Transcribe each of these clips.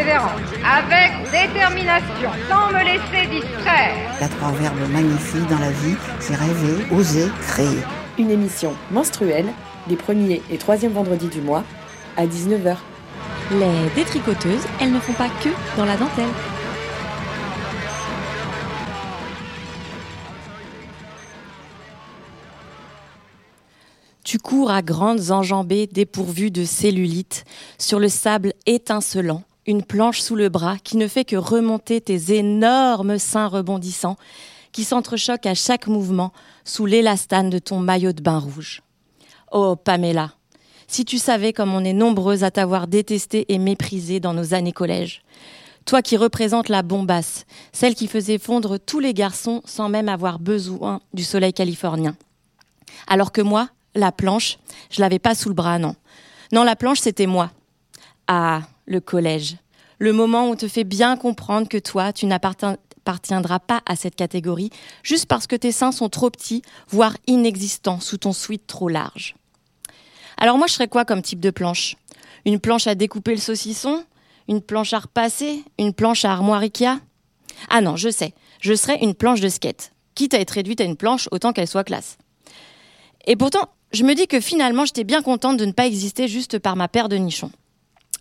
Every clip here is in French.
persévérance, avec détermination, sans me laisser distraire. Il y a trois verbes magnifiques dans la vie, c'est rêver, oser, créer. Une émission menstruelle, les premiers et troisièmes vendredis du mois, à 19h. Les détricoteuses, elles ne font pas que dans la dentelle. Tu cours à grandes enjambées dépourvues de cellulite, sur le sable étincelant, une planche sous le bras qui ne fait que remonter tes énormes seins rebondissants, qui s'entrechoquent à chaque mouvement sous l'élastane de ton maillot de bain rouge. Oh, Pamela, si tu savais comme on est nombreuses à t'avoir détestée et méprisée dans nos années collège. Toi qui représentes la bombasse, celle qui faisait fondre tous les garçons sans même avoir besoin du soleil californien. Alors que moi, la planche, je l'avais pas sous le bras, non. Non, la planche, c'était moi. Ah, le collège. Le moment où on te fait bien comprendre que toi, tu n'appartiendras pas à cette catégorie, juste parce que tes seins sont trop petits, voire inexistants, sous ton sweat trop large. Alors moi, je serais quoi comme type de planche? Une planche à découper le saucisson? Une planche à repasser? Une planche à armoire Ikea? Ah non, je sais. Je serais une planche de skate. Quitte à être réduite à une planche, autant qu'elle soit classe. Et pourtant, je me dis que finalement, j'étais bien contente de ne pas exister juste par ma paire de nichons.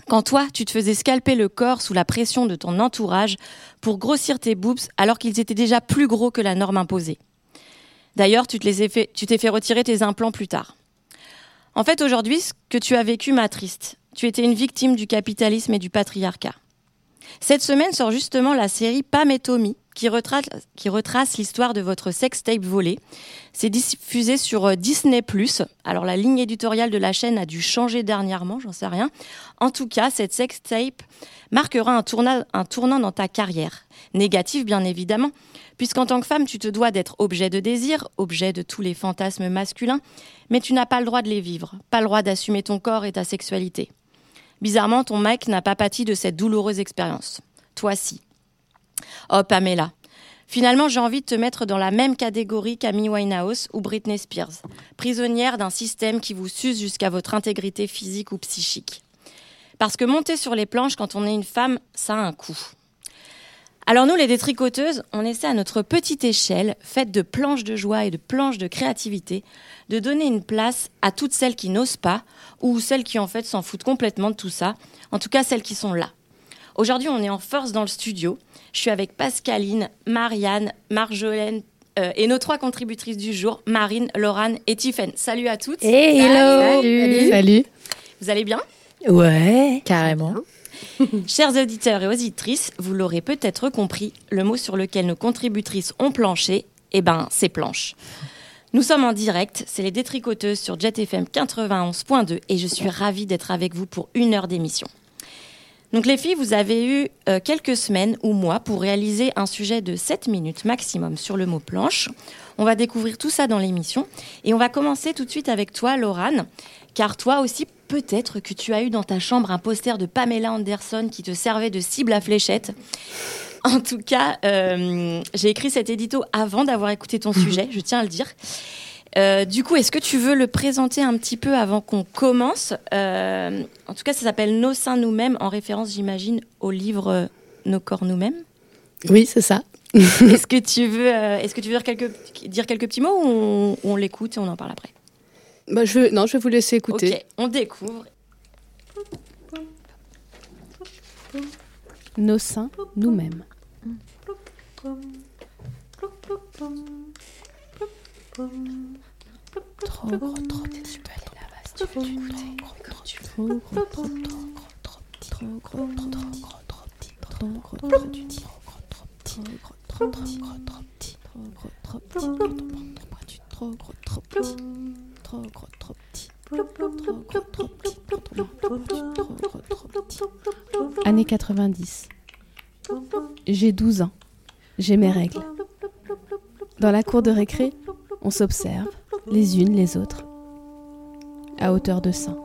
Quand toi, tu te faisais scalper le corps sous la pression de ton entourage pour grossir tes boobs alors qu'ils étaient déjà plus gros que la norme imposée. D'ailleurs, tu t'es fait retirer tes implants plus tard. En fait, aujourd'hui, ce que tu as vécu m'attriste. Tu étais une victime du capitalisme et du patriarcat. Cette semaine sort justement la série Pam et Tommy, qui retrace, l'histoire de votre sextape volé. C'est diffusé sur euh, Disney+. Alors la ligne éditoriale de la chaîne a dû changer dernièrement, j'en sais rien. En tout cas, cette sextape marquera un tournant dans ta carrière. Négatif, bien évidemment, puisqu'en tant que femme, tu te dois d'être objet de désir, objet de tous les fantasmes masculins, mais tu n'as pas le droit de les vivre, pas le droit d'assumer ton corps et ta sexualité. Bizarrement, ton mec n'a pas pâti de cette douloureuse expérience. Toi, si. Oh, Pamela. Finalement, j'ai envie de te mettre dans la même catégorie qu'Amy Winehouse ou Britney Spears, prisonnière d'un système qui vous suce jusqu'à votre intégrité physique ou psychique. Parce que monter sur les planches quand on est une femme, ça a un coût. Alors nous, les détricoteuses, on essaie à notre petite échelle, faite de planches de joie et de planches de créativité, de donner une place à toutes celles qui n'osent pas, ou celles qui en fait s'en foutent complètement de tout ça, en tout cas celles qui sont là. Aujourd'hui, on est en force dans le studio. Je suis avec Pascaline, Marianne, Marjolaine euh, et nos trois contributrices du jour, Marine, Laurane et Tiffen. Salut à toutes. hello Salut Vous allez bien? Ouais, carrément. Chers auditeurs et auditrices, vous l'aurez peut-être compris, le mot sur lequel nos contributrices ont planché, eh ben, c'est planche. Nous sommes en direct, c'est les détricoteuses sur Jet FM 91.2 et je suis ravie d'être avec vous pour une heure d'émission. Donc les filles, vous avez eu euh, quelques semaines ou mois pour réaliser un sujet de 7 minutes maximum sur le mot planche. On va découvrir tout ça dans l'émission et on va commencer tout de suite avec toi, Laurane, car toi aussi, peut-être que tu as eu dans ta chambre un poster de Pamela Anderson qui te servait de cible à fléchette. En tout cas, euh, j'ai écrit cet édito avant d'avoir écouté ton sujet, je tiens à le dire. Euh, du coup, est-ce que tu veux le présenter un petit peu avant qu'on commence Euh, En tout cas, ça s'appelle Nos seins nous-mêmes, en référence, j'imagine, au livre euh, Nos corps nous-mêmes. Oui, c'est ça. est-ce que tu veux, euh, est-ce que tu veux dire quelques, dire quelques petits mots ou on, on l'écoute et on en parle après Bah, je veux... Non, je vais vous laisser écouter. Ok, on découvre. Nos seins, nous-mêmes. Trop gros, trop petit, tu peux aller là-bas tu veux. Trop gros, trop trop gros, trop gros, trop petit, trop gros, trop gros, trop petit, trop gros, trop petit, trop gros, trop petit, trop gros, trop petit, trop gros, trop petit, trop gros, trop petit, trop gros, trop petit. Année 90. J'ai 12 ans. J'ai mes règles. Dans la cour de récré, On s'observe, les unes les autres, à hauteur de sein.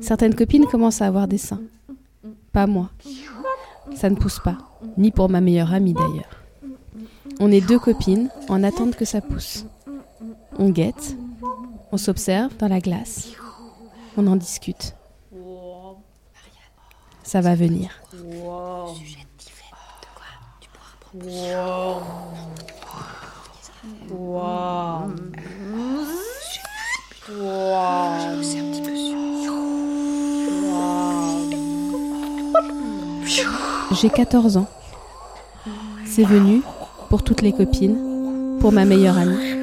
Certaines copines commencent à avoir des seins. Pas moi. Ça ne pousse pas, ni pour ma meilleure amie d'ailleurs. On est deux copines en attente que ça pousse. On guette, on s'observe dans la glace, on en discute. Ça va venir. J'ai 14 ans. C'est venu pour toutes les copines, pour ma meilleure amie,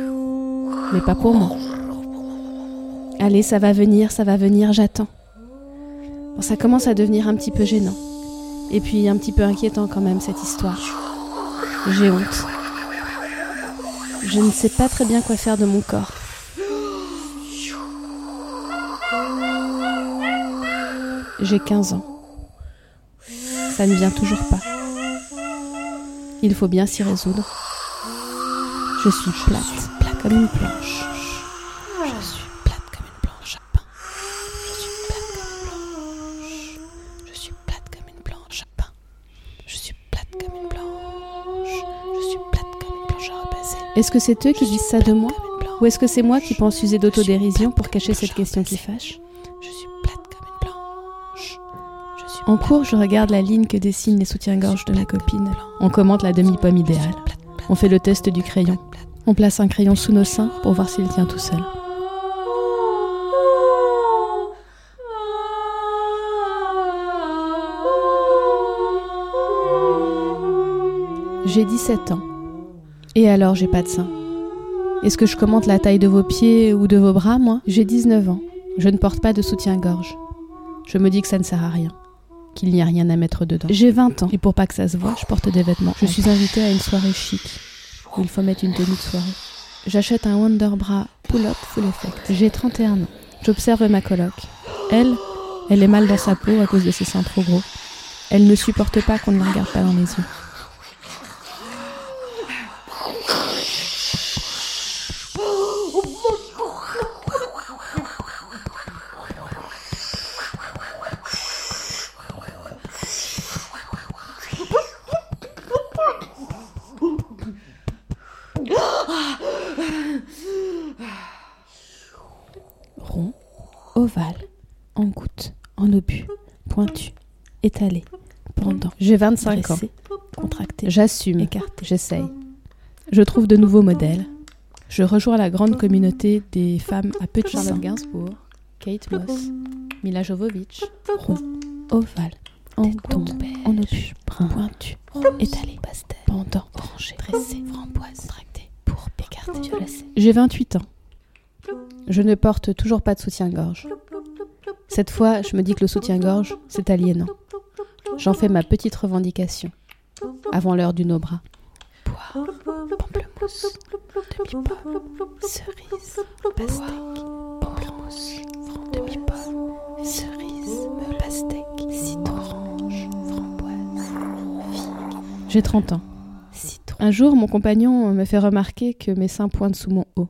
mais pas pour moi. Allez, ça va venir, ça va venir, j'attends. Bon, ça commence à devenir un petit peu gênant. Et puis un petit peu inquiétant quand même cette histoire. J'ai honte. Je ne sais pas très bien quoi faire de mon corps. J'ai 15 ans. Ça ne vient toujours pas. Il faut bien s'y résoudre. Je suis plate, plate comme une planche. Je suis plate comme une planche à pain. Je suis plate comme une planche. Je suis plate comme une planche à pain. Je suis plate comme une planche. Je suis plate comme une planche à repasser. Est-ce que c'est eux qui disent ça de moi Ou est-ce que c'est moi qui pense user d'autodérision pour cacher cette question qui fâche En cours, je regarde la ligne que dessinent les soutiens-gorge de ma copine. On commente la demi-pomme idéale. On fait le test du crayon. On place un crayon sous nos seins pour voir s'il tient tout seul. J'ai 17 ans. Et alors, j'ai pas de sein. Est-ce que je commente la taille de vos pieds ou de vos bras, moi? J'ai 19 ans. Je ne porte pas de soutien-gorge. Je me dis que ça ne sert à rien qu'il n'y a rien à mettre dedans. J'ai 20 ans et pour pas que ça se voit, je porte des vêtements. Je suis invitée à une soirée chic il faut mettre une tenue de soirée. J'achète un Wonderbra pull-up full effect. J'ai 31 ans. J'observe ma coloc. Elle, elle est mal dans sa peau à cause de ses seins trop gros. Elle ne supporte pas qu'on ne la regarde pas dans les yeux. Rond, ovale, en goutte, en obus, pointu, étalé, pendant. J'ai 25 ans. Contracté. J'assume. Écarté. J'essaye. Je trouve de nouveaux modèles. Je rejoins la grande communauté des femmes à petit Charlotte sein. Gainsbourg, Kate Moss, Mila Jovovich, rond, ovale, en goutte, en obus, pointu, étalé, pastel, pendant, orangé, tressé, framboise, contracté, pour écarté, violacé. J'ai 28 ans. Je ne porte toujours pas de soutien-gorge. Cette fois, je me dis que le soutien-gorge, c'est aliénant. J'en fais ma petite revendication. Avant l'heure du no-bras. Poire, pamplemousse, demi-pomme, cerise, pastèque, pamplemousse, demi-pomme, cerise, pastèque, citron, orange, framboise, figue. J'ai 30 ans. Un jour, mon compagnon me fait remarquer que mes seins pointent sous mon haut.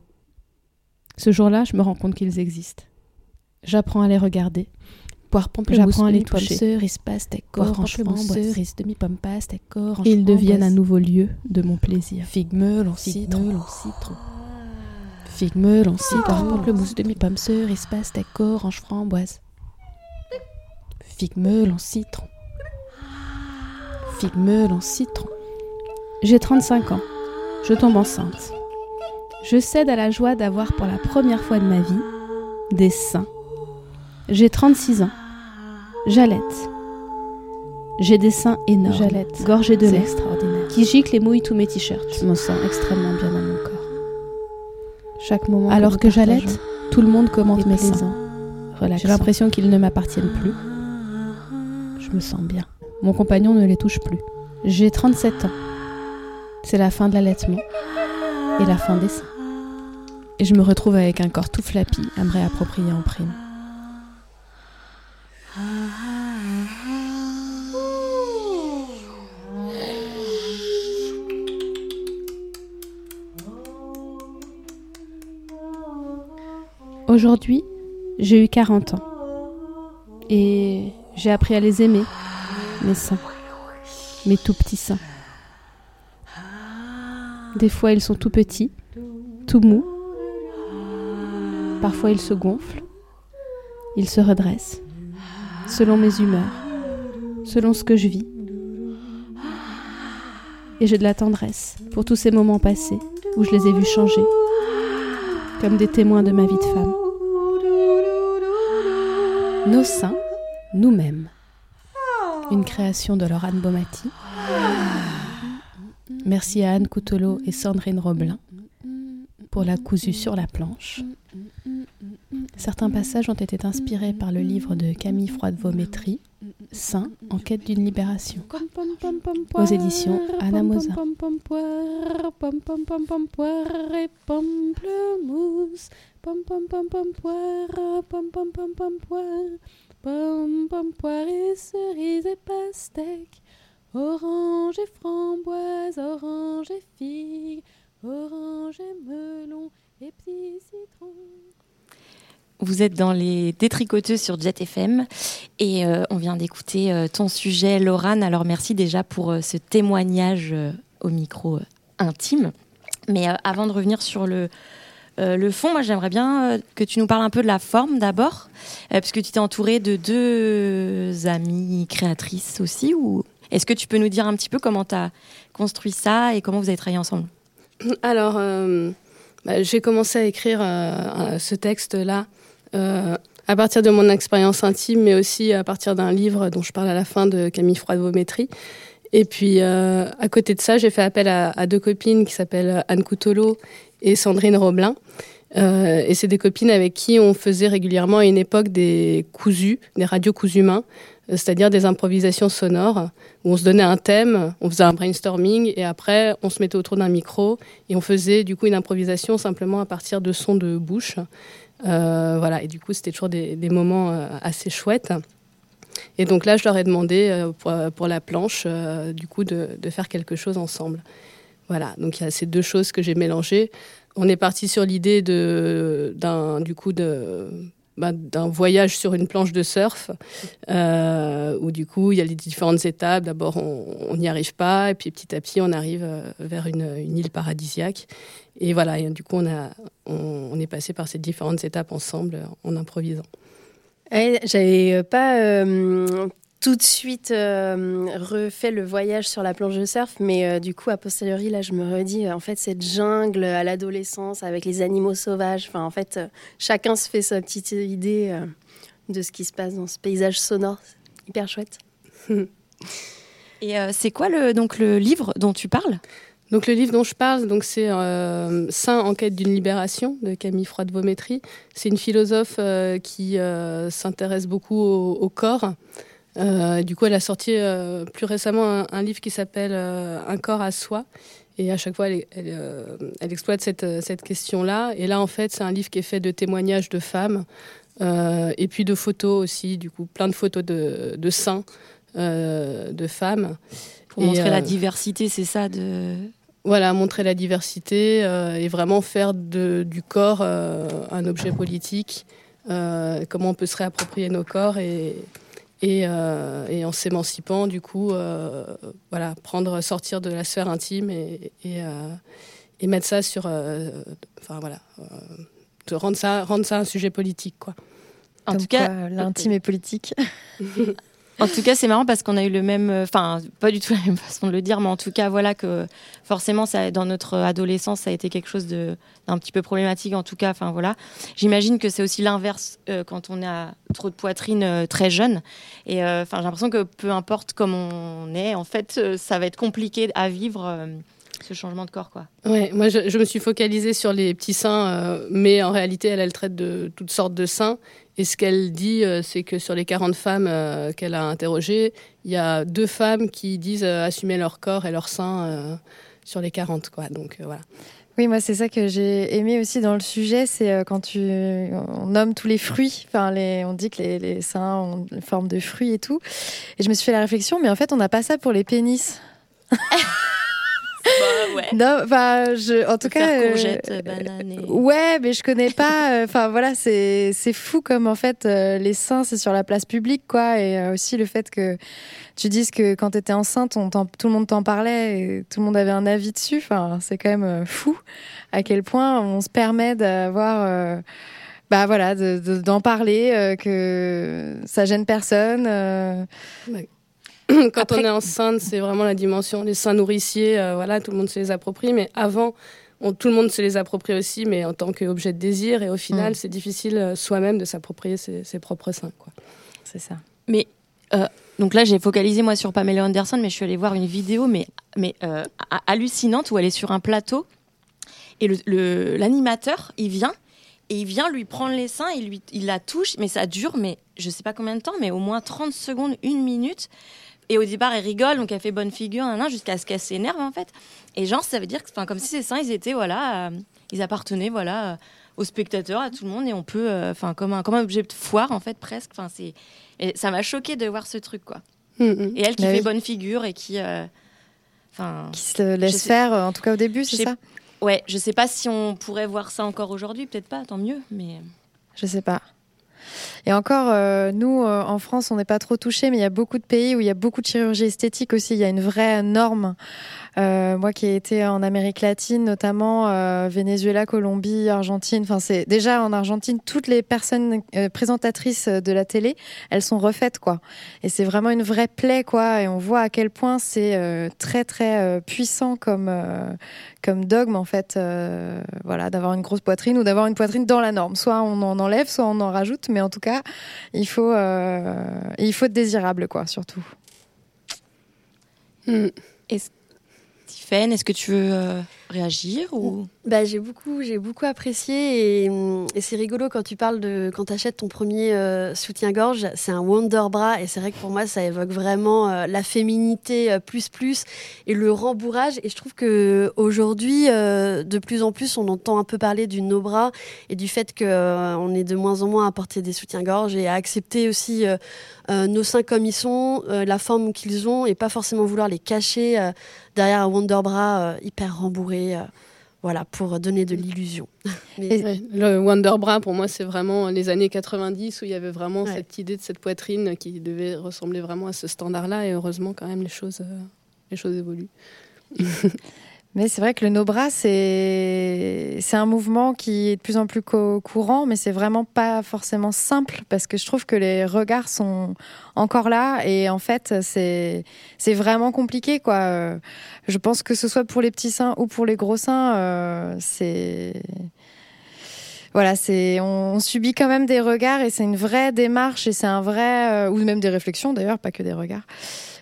Ce jour-là, je me rends compte qu'ils existent. J'apprends à les regarder. Poire J'apprends à les toucher. Cerise, pastèque, orange, framboise, cerise, demi-pomme, pastèque, orange, Et ils deviennent un nouveau lieu de mon plaisir. Figue, melon, citron, citron. Figue, melon, citron, pamplemousse, demi-pomme, cerise, pastèque, orange, framboise. Figue, melon, citron. Figue, melon, citron. J'ai 35 ans. Je tombe enceinte. Je cède à la joie d'avoir pour la première fois de ma vie des seins. J'ai 36 ans. J'allaite. J'ai des seins énormes. J'allaite. Gorgés de lait. extraordinaire. Qui giclent et mouillent tous mes t-shirts. Je me sens extrêmement bien dans mon corps. Chaque moment. Alors que, que j'allaite, tout le monde commente mes seins. J'ai l'impression qu'ils ne m'appartiennent plus. Je me sens bien. Mon compagnon ne les touche plus. J'ai 37 ans. C'est la fin de l'allaitement et la fin des seins. Et je me retrouve avec un corps tout flappy à me réapproprier en prime. Aujourd'hui, j'ai eu 40 ans. Et j'ai appris à les aimer, mes seins, mes tout petits seins. Des fois, ils sont tout petits, tout mous. Parfois, ils se gonflent, ils se redressent, selon mes humeurs, selon ce que je vis. Et j'ai de la tendresse pour tous ces moments passés où je les ai vus changer, comme des témoins de ma vie de femme. Nos seins, nous-mêmes. Une création de Laurent Baumati. Merci à Anne Coutelot et Sandrine Roblin pour la cousue sur la planche. Certains passages ont été inspirés par le livre de Camille Froide-Vaumétrie, Saint en quête d'une libération, aux éditions Anna Mosa. Orange et framboise, orange et figue, orange et melon et petits citrons. Vous êtes dans les détricoteuses sur Jet FM et euh, on vient d'écouter euh, ton sujet, Laurane. Alors merci déjà pour euh, ce témoignage au micro intime. Mais avant de revenir sur le, fond, moi j'aimerais bien que tu nous parles un peu de la forme d'abord, puisque tu t'es entourée de deux amies créatrices aussi. Ou est-ce que tu peux nous dire un petit peu comment tu as construit ça et comment vous avez travaillé ensemble? Alors, euh, bah, j'ai commencé à écrire euh, ce texte-là euh, à partir de mon expérience intime, mais aussi à partir d'un livre dont je parle à la fin de Camille Froide-Vaumétrie. Et puis, à côté de ça, j'ai fait appel à, deux copines qui s'appellent Anne Coutelot et Sandrine Roblin. Et c'est des copines avec qui on faisait régulièrement à une époque des cousus, des radios cousus mains, euh, c'est-à-dire des improvisations sonores où on se donnait un thème, on faisait un brainstorming et après on se mettait autour d'un micro et on faisait du coup une improvisation simplement à partir de sons de bouche. Euh, voilà, et du coup c'était toujours des, moments euh, assez chouettes. Et donc là, je leur ai demandé euh, pour, la planche, euh, du coup, de, faire quelque chose ensemble. Voilà, donc il y a ces deux choses que j'ai mélangées. On est parti sur l'idée de, du coup, de, bah, d'un voyage sur une planche de surf, euh, où du coup, il y a les différentes étapes. D'abord, on n'y arrive pas, et puis petit à petit, on arrive euh, vers une, île paradisiaque. Et voilà, du coup, on, a, on, est passé par ces différentes étapes ensemble, en improvisant. Ouais, J'avais euh, pas tout de suite euh, refait le voyage sur la planche de surf, mais euh, du coup, a posteriori, là, je me redis, euh, en fait, cette jungle à l'adolescence avec les animaux sauvages, enfin, en fait, euh, chacun se fait sa petite idée euh, de ce qui se passe dans ce paysage sonore. Hyper chouette. Et euh, c'est quoi le, donc le livre dont tu parles? Donc le livre dont je parle, donc c'est euh, Saint en quête d'une libération de Camille Froide-Vaumétrie. C'est une philosophe euh, qui euh, s'intéresse beaucoup au, au corps. Euh, du coup, elle a sorti euh, plus récemment un, un livre qui s'appelle euh, Un corps à soi. Et à chaque fois, elle, elle, elle exploite cette, cette question-là. Et là, en fait, c'est un livre qui est fait de témoignages de femmes et puis de photos aussi, du coup, plein de photos de, de seins de femmes. Pour Et, montrer la diversité, c'est ça de... Voilà, montrer la diversité et vraiment faire de, du corps un objet politique. Comment on peut se réapproprier nos corps et, et, euh, et en s'émancipant, du coup, euh, voilà, prendre, sortir de la sphère intime et, et, euh, et mettre ça sur, euh, enfin voilà, euh, de rendre ça, rendre ça un sujet politique, quoi. En Comme tout cas, l'intime est politique. En tout cas, c'est marrant parce qu'on a eu le même, euh, enfin, pas du tout la même façon de le dire, mais en tout cas, voilà que forcément, ça, dans notre adolescence, ça a été quelque chose d'un petit peu problématique. En tout cas, enfin voilà. J'imagine que c'est aussi l'inverse euh, quand on a trop de poitrine euh, très jeune. Et j'ai l'impression que peu importe comment on est, en fait, ça va être compliqué à vivre ce changement de corps, quoi. Ouais, moi je, me suis focalisée sur les petits seins, mais en réalité elle, elle traite de toutes sortes de seins. Et ce qu'elle dit, euh, c'est que sur les 40 femmes euh, qu'elle a interrogées, il y a deux femmes qui disent euh, assumer leur corps et leurs seins euh, sur les 40, quoi. Donc voilà. Oui, moi c'est ça que j'ai aimé aussi dans le sujet, c'est quand tu on nomme tous les fruits, enfin les, on dit que les, les seins ont une forme de fruits et tout. Et je me suis fait la réflexion, mais en fait on n'a pas ça pour les pénis. Bah, ouais. Non, je, en tout Faire cas, euh, banane et- ouais, mais je connais pas. euh, Enfin voilà, c'est c'est fou comme en fait euh, les seins c'est sur la place publique quoi, et euh, aussi le fait que tu dises que quand t'étais enceinte, on tout le monde t'en parlait et tout le monde avait un avis dessus. Enfin, c'est quand même euh, fou à quel point on se permet d'avoir. euh, bah voilà, de- de- d'en parler, euh, que ça gêne personne. euh. Quand Après- on est enceinte, c'est vraiment la dimension les seins nourriciers. euh, voilà, tout le monde se les approprie, mais avant, on- tout le monde se les approprie aussi, mais en tant qu'objet de désir. Et au final, Mm. c'est difficile euh, soi-même de s'approprier ses, ses propres seins. Quoi. C'est ça. Mais euh, donc là, j'ai focalisé moi sur Pamela Anderson, mais je suis allée voir une vidéo, mais, mais euh, ha- hallucinante, où elle est sur un plateau et le- le- l'animateur, il vient et il vient lui prendre les seins, il, lui, il la touche, mais ça dure, mais je sais pas combien de temps, mais au moins 30 secondes, une minute. Et au départ, elle rigole, donc elle fait bonne figure, jusqu'à ce qu'elle s'énerve en fait. Et genre, ça veut dire que, enfin, comme si ces seins, ils étaient, voilà, euh, ils appartenaient, voilà, euh, aux spectateurs, à tout le monde, et on peut, euh, enfin, comme un, comme un objet de foire en fait, presque. Enfin, c'est, et ça m'a choqué de voir ce truc, quoi. Mm, mm. Et elle qui Bah fait oui. bonne figure et qui, euh, enfin, Qui se laisse sais- faire, en tout cas au début, c'est ça ouais, je sais pas si on pourrait voir ça encore aujourd'hui, peut-être pas, tant mieux, mais. Je sais pas. Et encore, euh, nous, euh, en France, on n'est pas trop touchés, mais il y a beaucoup de pays où il y a beaucoup de chirurgie esthétique aussi. Il y a une vraie norme. Euh, moi qui ai été en Amérique latine, notamment euh, Venezuela, Colombie, Argentine. Enfin, c'est déjà en Argentine, toutes les personnes euh, présentatrices de la télé, elles sont refaites, quoi. Et c'est vraiment une vraie plaie, quoi. Et on voit à quel point c'est euh, très, très euh, puissant comme, euh, comme dogme, en fait. euh, voilà, d'avoir une grosse poitrine ou d'avoir une poitrine dans la norme. Soit on en enlève, soit on en rajoute, mais en tout cas, il faut, euh, il faut être désirable, quoi, surtout. Mm. Est-ce que tu veux euh, réagir ou? Bah, j'ai beaucoup, j'ai beaucoup apprécié et, c'est rigolo quand tu parles de quand tu achètes ton premier euh, soutien-gorge, c'est un Wonder Bra et c'est vrai que pour moi ça évoque vraiment euh, la féminité euh, plus plus et le rembourrage et je trouve que aujourd'hui de plus en plus on entend un peu parler du no bras et du fait que on est de moins en moins à porter des soutiens-gorge et à accepter aussi nos seins comme ils sont, la forme qu'ils ont et pas forcément vouloir les cacher derrière un Wonder Bra hyper rembourré. Euh, voilà, pour donner de l'illusion. Mais- le Wonder Bra, pour moi, c'est vraiment les années 90 où il y avait vraiment Ouais. cette idée de cette poitrine qui devait ressembler vraiment à ce standard-là. Et heureusement, quand même, les choses, euh, les choses évoluent. Mais c'est vrai que le no-bras, c'est c'est un mouvement qui est de plus en plus co- courant, mais c'est vraiment pas forcément simple parce que je trouve que les regards sont encore là et en fait, c'est vraiment compliqué quoi. Euh, Je pense que ce soit pour les petits seins ou pour les gros seins, euh, c'est voilà, c'est on, on subit quand même des regards et c'est une vraie démarche et c'est un vrai euh, ou même des réflexions d'ailleurs, pas que des regards.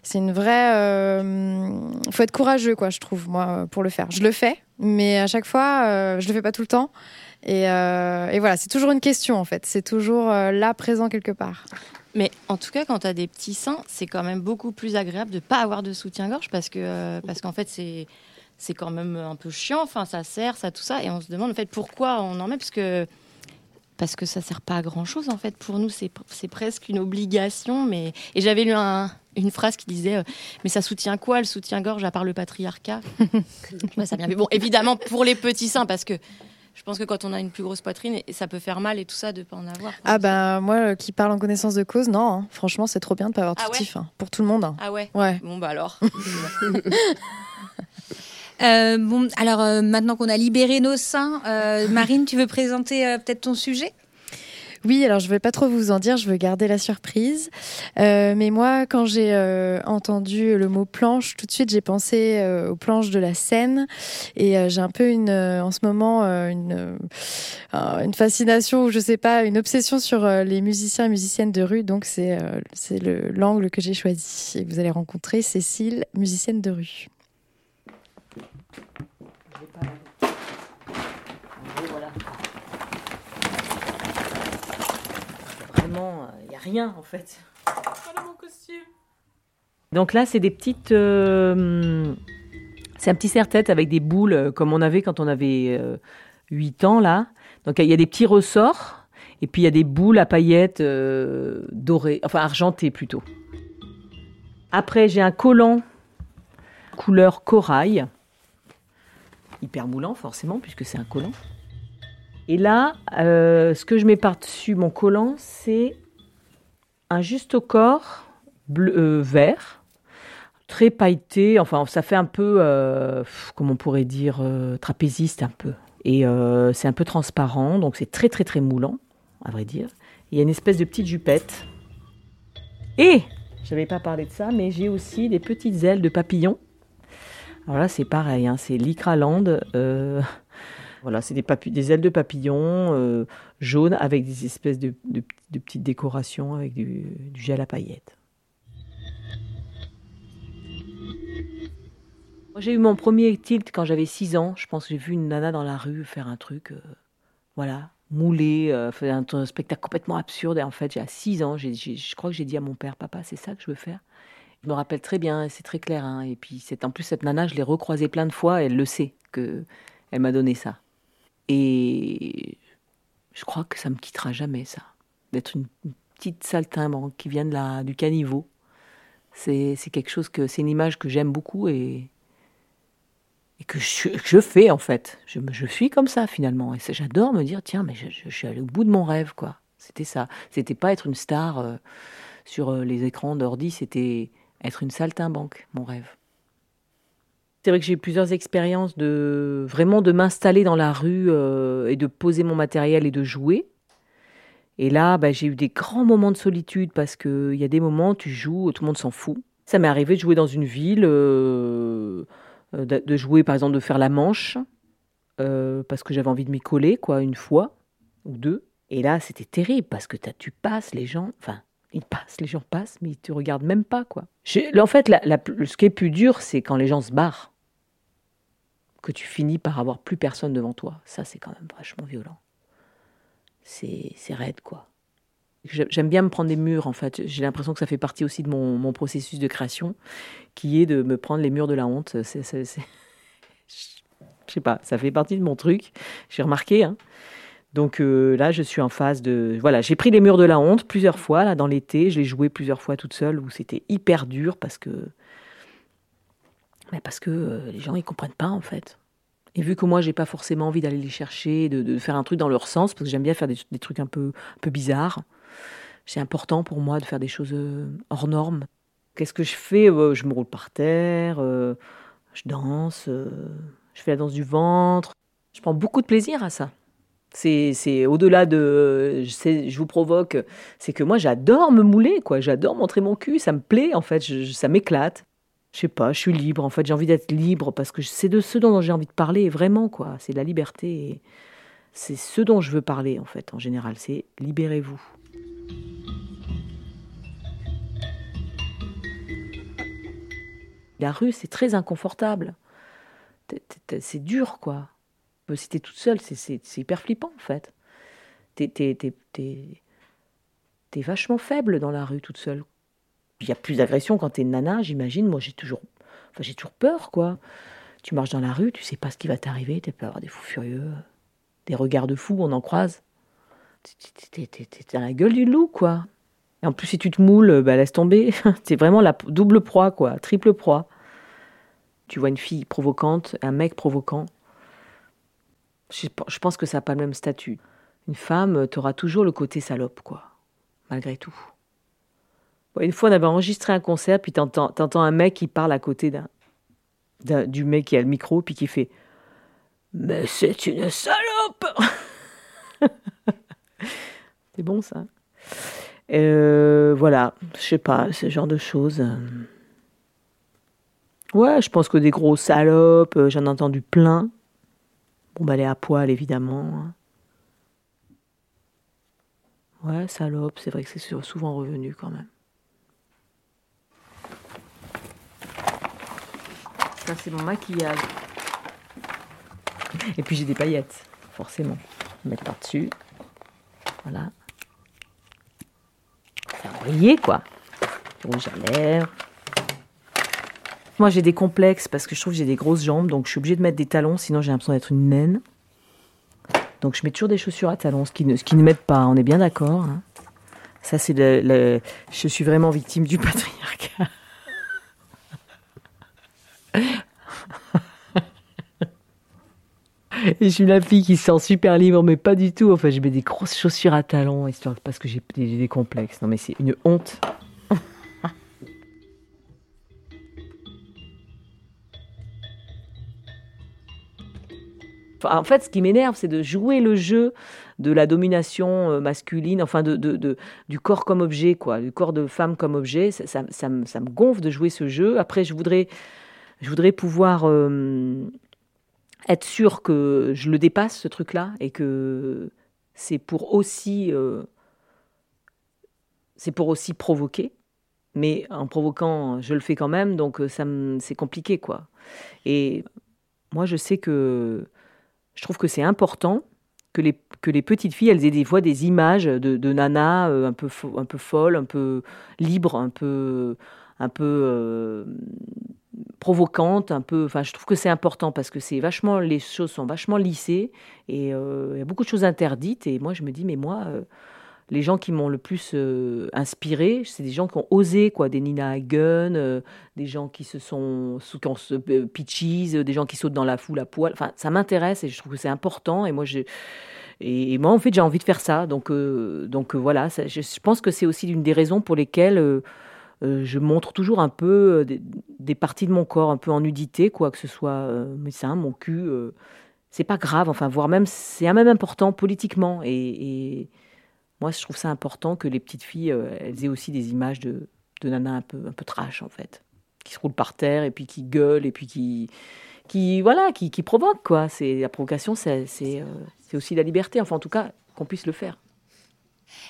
C'est une vraie. euh, faut être courageux, quoi, je trouve, moi, pour le faire. Je le fais, mais à chaque fois, euh, je le fais pas tout le temps. Et, euh, voilà, c'est toujours une question, en fait. C'est toujours euh, là, présent quelque part. Mais en tout cas, quand tu as des petits seins, c'est quand même beaucoup plus agréable de pas avoir de soutien-gorge parce que euh, parce qu'en fait c'est c'est quand même un peu chiant. Enfin, ça sert, ça tout ça, et on se demande en fait pourquoi on en met parce que parce que ça sert pas à grand chose en fait pour nous. C'est c'est presque une obligation. Mais et j'avais lu un- une phrase qui disait euh, mais ça soutient quoi le soutien-gorge à part le patriarcat? Ouais, ça vient. Mais bon, évidemment pour les petits seins parce que je pense que quand on a une plus grosse poitrine, et ça peut faire mal et tout ça de pas en avoir. Ah ben, moi, euh, qui parle en connaissance de cause, non. hein. Franchement, c'est trop bien de pas avoir de Ah ouais soutif, hein, pour tout le monde. hein. Ah ouais. Ouais. Bon bah alors. Euh, bon, alors euh, maintenant qu'on a libéré nos seins, euh, Marine, tu veux présenter euh, peut-être ton sujet? Oui, alors je vais pas trop vous en dire, je veux garder la surprise. Euh, mais moi, quand j'ai euh, entendu le mot planche, tout de suite j'ai pensé euh, aux planches de la Seine. Et euh, j'ai un peu une, euh, en ce moment, euh, une, euh, une fascination ou je sais pas, une obsession sur euh, les musiciens et musiciennes de rue. Donc c'est euh, c'est le- l'angle que j'ai choisi. Et vous allez rencontrer Cécile, musicienne de rue. Rien en fait. Donc là, c'est des petites, euh, C'est un petit serre-tête avec des boules euh, comme on avait quand on avait euh, 8 ans là. Donc il y a des petits ressorts et puis il y a des boules à paillettes euh, dorées, enfin argentées plutôt. Après j'ai un collant couleur corail, hyper moulant forcément puisque c'est un collant. Et là, euh, ce que je mets par-dessus mon collant, c'est un juste corps bleu, euh, vert, très pailleté. Enfin, ça fait un peu, euh, comment on pourrait dire, euh, trapéziste un peu. Et euh, c'est un peu transparent, donc c'est très très très moulant, à vrai dire. Il y a une espèce de petite jupette. Et, je n'avais pas parlé de ça, mais j'ai aussi des petites ailes de papillon. Alors là, c'est pareil, hein, c'est Lycraland. Euh, voilà, c'est des, des ailes de papillon jaunes avec des espèces de, petites décorations avec du, gel à paillettes. J'ai eu mon premier tilt quand j'avais 6 ans. Je pense que j'ai vu une nana dans la rue faire un truc, euh, voilà, moulé, euh, faire un, spectacle complètement absurde. Et en fait, j'ai à 6 ans, je crois que j'ai dit à mon père, papa, c'est ça que je veux faire? Je me rappelle très bien, c'est très clair. hein. Et puis, en plus cette nana, je l'ai recroisée plein de fois. Elle le sait que elle m'a donné ça. Et je crois que ça me quittera jamais, ça. D'être une, petite saltimbanque qui vient de la, du caniveau. C'est quelque chose que, c'est une image que j'aime beaucoup et, et que je, je fais, en fait. Je, je suis comme ça, finalement. Et j'adore me dire, tiens, mais je, suis allée au bout de mon rêve, quoi. C'était ça. C'était pas être une star euh, sur euh, les écrans d'ordi, c'était être une saltimbanque, mon rêve. C'est vrai que j'ai eu plusieurs expériences de vraiment de m'installer dans la rue euh, et de poser mon matériel et de jouer. Et là, bah, j'ai eu des grands moments de solitude parce qu'il y a des moments tu joues, tout le monde s'en fout. Ça m'est arrivé de jouer dans une ville, euh, de, jouer par exemple de faire la manche euh, parce que j'avais envie de m'y coller quoi une fois ou deux. Et là, c'était terrible parce que tu passes, les gens, enfin, ils passent, les gens passent, mais ils te regardent même pas quoi. En fait, ce qui est plus dur, c'est quand les gens se barrent que tu finis par avoir plus personne devant toi. Ça, c'est quand même vachement violent. C'est c'est raide, quoi. J'ai- J'aime bien me prendre des murs, en fait. J'ai l'impression que ça fait partie aussi de mon, mon processus de création, qui est de me prendre les murs de la honte. Je sais pas, ça fait partie de mon truc. J'ai remarqué, hein. Donc euh, là, je suis en phase de... Voilà, j'ai pris les murs de la honte plusieurs fois, là, dans l'été. Je l'ai joué plusieurs fois toute seule, où c'était hyper dur, parce que... Mais parce que euh, les gens, ils comprennent pas, en fait. Et vu que moi, j'ai pas forcément envie d'aller les chercher, de, faire un truc dans leur sens, parce que j'aime bien faire des, trucs un peu, un peu bizarres, c'est important pour moi de faire des choses euh, hors normes. Qu'est-ce que je fais? Euh, Je me roule par terre, je danse, je fais la danse du ventre. Je prends beaucoup de plaisir à ça. C'est, au-delà de je, vous provoque, c'est que moi j'adore me mouler, quoi. J'adore montrer mon cul, ça me plaît en fait, ça m'éclate. Je sais pas, je suis libre en fait, j'ai envie d'être libre parce que c'est de ce dont j'ai envie de parler vraiment, quoi. C'est la liberté. C'est ce dont je veux parler en fait, en général. C'est libérez-vous. La rue, c'est très inconfortable. C'est dur, quoi. Si t'es toute seule, c'est- hyper flippant, en fait. T'es vachement faible dans la rue toute seule. Il y a plus d'agression quand t'es nana, j'imagine. Moi, j'ai toujours, enfin, j'ai toujours peur, quoi. Tu marches dans la rue, tu sais pas ce qui va t'arriver. Tu peux avoir des fous furieux, des regards de fous, on en croise. T'es- dans la gueule du loup, quoi. Et en plus, si tu te moules, bah, laisse tomber. C'est vraiment la double proie, quoi. Triple proie. Tu vois une fille provocante, un mec provocant. Je, pe- je pense que ça n'a pas le même statut. Une femme, tu auras toujours le côté salope, quoi. Malgré tout. Une fois, on avait enregistré un concert, puis t'entends, un mec qui parle à côté du mec qui a le micro, puis qui fait Mais c'est une salope C'est bon, ça Euh, Voilà, je sais pas, ce genre de choses. Ouais, je pense que des gros salopes, euh, j'en ai entendu plein. Bon, bah, les à poil, évidemment. hein. Ouais, salope, c'est vrai que c'est sou- souvent revenu quand même. Ça, c'est mon maquillage. Et puis j'ai des paillettes, forcément. Mettre par-dessus. Voilà. Faire briller, quoi. Rouge à lèvres. Moi, j'ai des complexes parce que je trouve que j'ai des grosses jambes, donc je suis obligée de mettre des talons, sinon j'ai l'impression d'être une naine. Donc je mets toujours des chaussures à talons, ce qui ne, ce qui ne m'aide pas, on est bien d'accord. hein. Ça, c'est le- Je suis vraiment victime du patriarcat. Et je suis la fille qui se sent super libre, mais pas du tout. Enfin, je mets des grosses chaussures à talons, histoire, parce que j'ai des, complexes. Non, mais c'est une honte. En fait, ce qui m'énerve, c'est de jouer le jeu de la domination euh, masculine, enfin de, du corps comme objet, quoi, du corps de femme comme objet. Ça me gonfle de jouer ce jeu. Après, je voudrais, je voudrais pouvoir euh, être sûr que je le dépasse, ce truc-là, et que c'est pour aussi, euh, c'est pour aussi provoquer. Mais en provoquant, je le fais quand même, donc euh, ça c'est compliqué, quoi. Et moi, je sais que je trouve que c'est important que les, que les petites filles, elles aient des fois des images de, de nanas euh, un peu, un peu folles, un peu libres, un peu, un peu provocantes, un peu. Enfin, je trouve que c'est important parce que c'est vachement, les choses sont vachement lissées et euh, il y a beaucoup de choses interdites. Et moi, je me dis, mais moi, euh, les gens qui m'ont le plus euh, inspiré, c'est des gens qui ont osé, quoi, des Nina Hagen, des gens qui se sont, qui ont euh, des gens qui sautent dans la foule à poil. Enfin, ça m'intéresse et je trouve que c'est important. Et moi, je, et, moi, en fait, j'ai envie de faire ça. Donc, donc voilà, je, je pense que c'est aussi l'une des raisons pour lesquelles euh, je montre toujours un peu euh, des, parties de mon corps, un peu en nudité, quoi, que ce soit euh, mes seins, mon cul. euh, c'est pas grave, enfin, voire même, c'est même important politiquement. Et, et moi, je trouve ça important que les petites filles, elles aient aussi des images de, de nanas un peu, un peu trash, en fait, qui se roulent par terre et puis qui gueulent et puis qui, qui voilà, qui, qui provoquent, quoi. La provocation, c'est aussi la liberté, enfin, en tout cas, qu'on puisse le faire.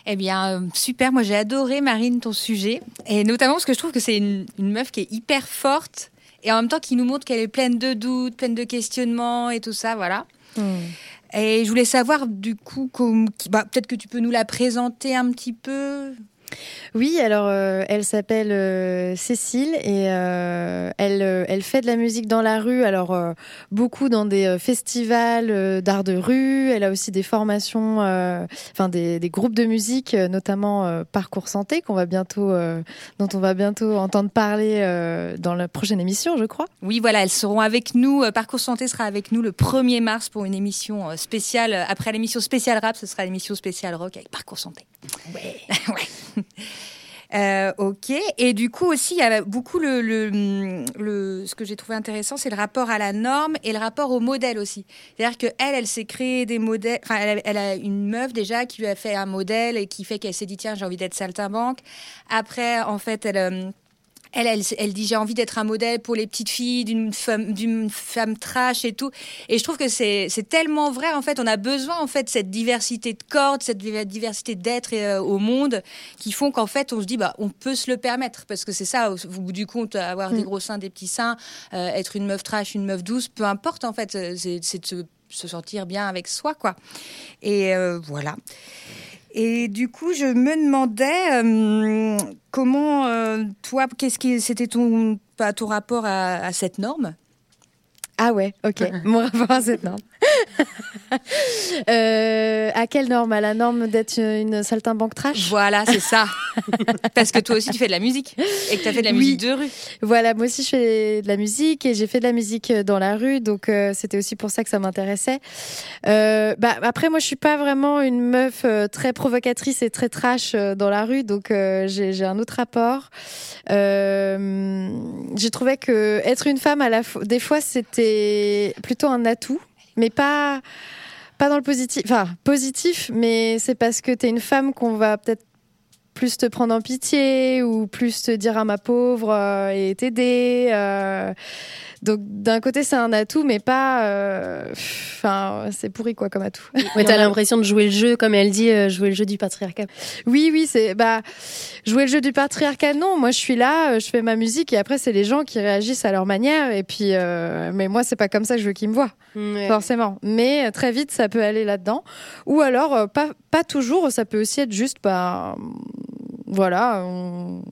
Eh bien, euh, super. Moi, j'ai adoré, Marine, ton sujet. Et notamment parce que je trouve que c'est une, une meuf qui est hyper forte et en même temps qui nous montre qu'elle est pleine de doutes, pleine de questionnements et tout ça, voilà. Et je voulais savoir, du coup, bah, peut-être que tu peux nous la présenter un petit peu. Oui, alors euh, elle s'appelle euh, Cécile et euh, elle, elle fait de la musique dans la rue, alors beaucoup dans des festivals d'art de rue. Elle a aussi des formations, enfin des, des groupes de musique, notamment Parcours Santé, qu'on va bientôt, dont on va bientôt entendre parler dans la prochaine émission, je crois. Oui, voilà, elles seront avec nous. Parcours Santé sera avec nous le 1er mars pour une émission spéciale. Après l'émission spéciale rap, ce sera l'émission spéciale rock avec Parcours Santé. Ouais. ouais. Euh, ok. Et du coup aussi, il y a beaucoup le, le, le- ce que j'ai trouvé intéressant, c'est le rapport à la norme et le rapport au modèle aussi. C'est-à-dire que elle, s'est créé des modèles. Enfin, elle, elle a une meuf déjà qui lui a fait un modèle et qui fait qu'elle s'est dit tiens, j'ai envie d'être saltimbanque. Après, en fait, elle. Elle, elle, elle dit j'ai envie d'être un modèle pour les petites filles d'une femme, d'une femme trash et tout. Et je trouve que c'est tellement vrai. En fait, on a besoin en fait de cette diversité de cordes, cette diver- diversité d'êtres euh, au monde, qui font qu'en fait on se dit bah on peut se le permettre parce que c'est ça au, bout du compte avoir des Mm. gros seins, des petits seins, euh, être une meuf trash, une meuf douce, peu importe en fait. C'est c'est de se, se sentir bien avec soi quoi. Et euh, voilà. Et du coup, je me demandais euh, comment, euh, toi, qu'est-ce qui c'était ton, ton rapport à, à cette norme? Ah ouais, ok. Mon rapport à cette norme. Euh, à quelle norme À la norme d'être une saltimbanque trash Voilà, c'est ça. Parce que toi aussi, tu fais de la musique et que tu as fait de la Oui. musique de rue. Voilà, moi aussi je fais de la musique et j'ai fait de la musique dans la rue, donc euh, c'était aussi pour ça que ça m'intéressait. Euh, bah, après, moi je suis pas vraiment une meuf euh, très provocatrice et très trash euh, dans la rue, donc euh, j'ai un autre rapport. Euh, j'ai trouvé que être une femme à la fois, des fois c'était plutôt un atout, mais pas pas dans le positif, enfin positif, mais c'est parce que t'es une femme qu'on va peut-être plus te prendre en pitié ou plus te dire à ma pauvre euh, et t'aider. euh. Donc d'un côté c'est un atout, mais pas. euh, Enfin, c'est pourri quoi comme atout. Ouais, t'as l'impression de jouer le jeu, comme elle dit, euh, jouer le jeu du patriarcat. Oui, oui, c'est bah jouer le jeu du patriarcat. Non, moi je suis là, euh, je fais ma musique et après c'est les gens qui réagissent à leur manière. Et puis, euh, mais moi c'est pas comme ça que je veux qu'ils me voient, Ouais. forcément. Mais très vite ça peut aller là-dedans. Ou alors pas pas toujours. Ça peut aussi être juste bah voilà, on,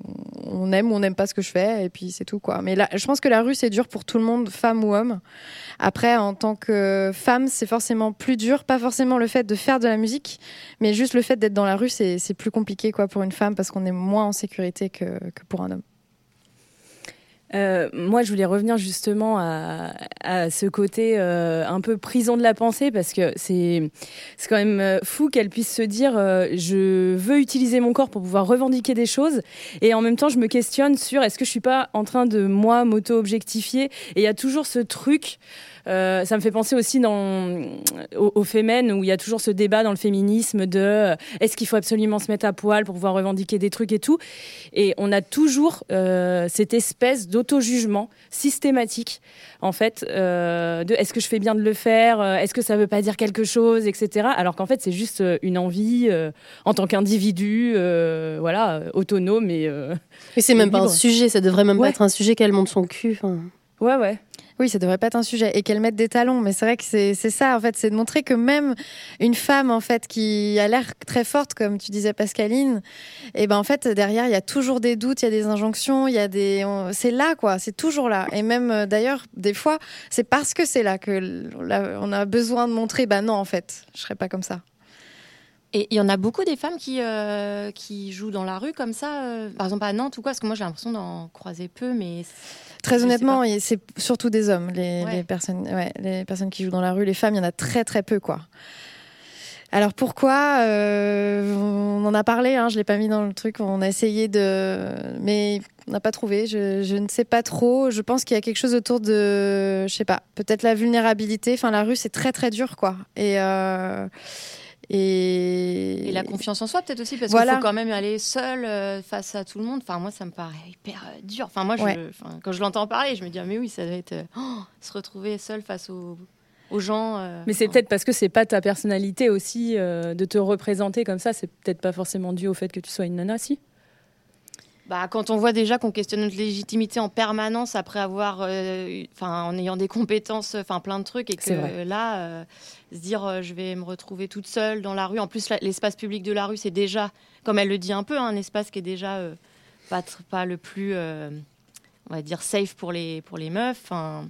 aime ou on n'aime pas ce que je fais, et puis c'est tout, quoi. Mais là, je pense que la rue, c'est dur pour tout le monde, femme ou homme. Après, en tant que femme, c'est forcément plus dur, pas forcément le fait de faire de la musique, mais juste le fait d'être dans la rue, c'est plus compliqué, quoi, pour une femme, parce qu'on est moins en sécurité que pour un homme. Euh, moi, je voulais revenir justement à, ce côté euh, un peu prison de la pensée parce que c'est quand même euh, fou qu'elle puisse se dire je veux utiliser mon corps pour pouvoir revendiquer des choses. Et en même temps je me questionne sur est-ce que je suis pas en train de moi m'auto-objectifier? Et il y a toujours ce truc euh, ça me fait penser aussi dans, au, au Femen, où il y a toujours ce débat dans le féminisme de euh, est-ce qu'il faut absolument se mettre à poil pour pouvoir revendiquer des trucs et tout. Et on a toujours euh, cette espèce d'auto-jugement systématique, en fait, de est-ce que je fais bien de le faire, est-ce que ça veut pas dire quelque chose, etc. Alors qu'en fait, c'est juste une envie en tant qu'individu, voilà, autonome et. Et c'est même pas un sujet, ça devrait même Ouais. pas être un sujet qu'elle monte son cul. enfin. Ouais, ouais. Oui, ça devrait pas être un sujet et qu'elle mette des talons. Mais c'est vrai que c'est ça, en fait, c'est de montrer que même une femme, en fait, qui a l'air très forte, comme tu disais, Pascaline, et ben en fait derrière il y a toujours des doutes, il y a des injonctions, il y a des, c'est là quoi, c'est toujours là. Et même euh, d'ailleurs, des fois, c'est parce que c'est là que on a besoin de montrer, bah non, en fait, je serais pas comme ça. Et il y en a beaucoup des femmes qui, euh, qui jouent dans la rue comme ça, euh, par exemple à Nantes ou quoi, parce que moi j'ai l'impression d'en croiser peu, mais Très honnêtement, c'est surtout des hommes, les, Ouais. les personnes, ouais, les personnes qui jouent dans la rue. Les femmes, il y en a très très peu, quoi. Alors pourquoi Euh, On en a parlé, hein, je l'ai pas mis dans le truc. On a essayé de, mais on n'a pas trouvé. Je, je ne sais pas trop. Je pense qu'il y a quelque chose autour de, je sais pas, peut-être la vulnérabilité. Enfin, la rue, c'est très très dur, quoi. Et euh, et, Et la confiance en soi, peut-être aussi, parce Voilà. qu'il faut quand même aller seul euh, face à tout le monde. Enfin, moi, ça me paraît hyper euh, dur. Enfin, moi, je, Ouais. enfin, quand je l'entends parler, je me dis, ah, mais oui, ça doit être euh, oh, se retrouver seul face aux, aux gens. Mais c'est peut-être parce que c'est pas ta personnalité aussi de te représenter comme ça. C'est peut-être pas forcément dû au fait que tu sois une nana, si. Bah, quand on voit déjà qu'on questionne notre légitimité en permanence après avoir, euh, eu- enfin, en ayant des compétences, enfin, plein de trucs, et que euh, là, euh, se dire, euh, je vais me retrouver toute seule dans la rue. En plus, l'espace public de la rue, c'est déjà, comme elle le dit un peu, hein, un espace qui est déjà pas, pas le plus, on va dire, safe pour les, pour les meufs. Enfin,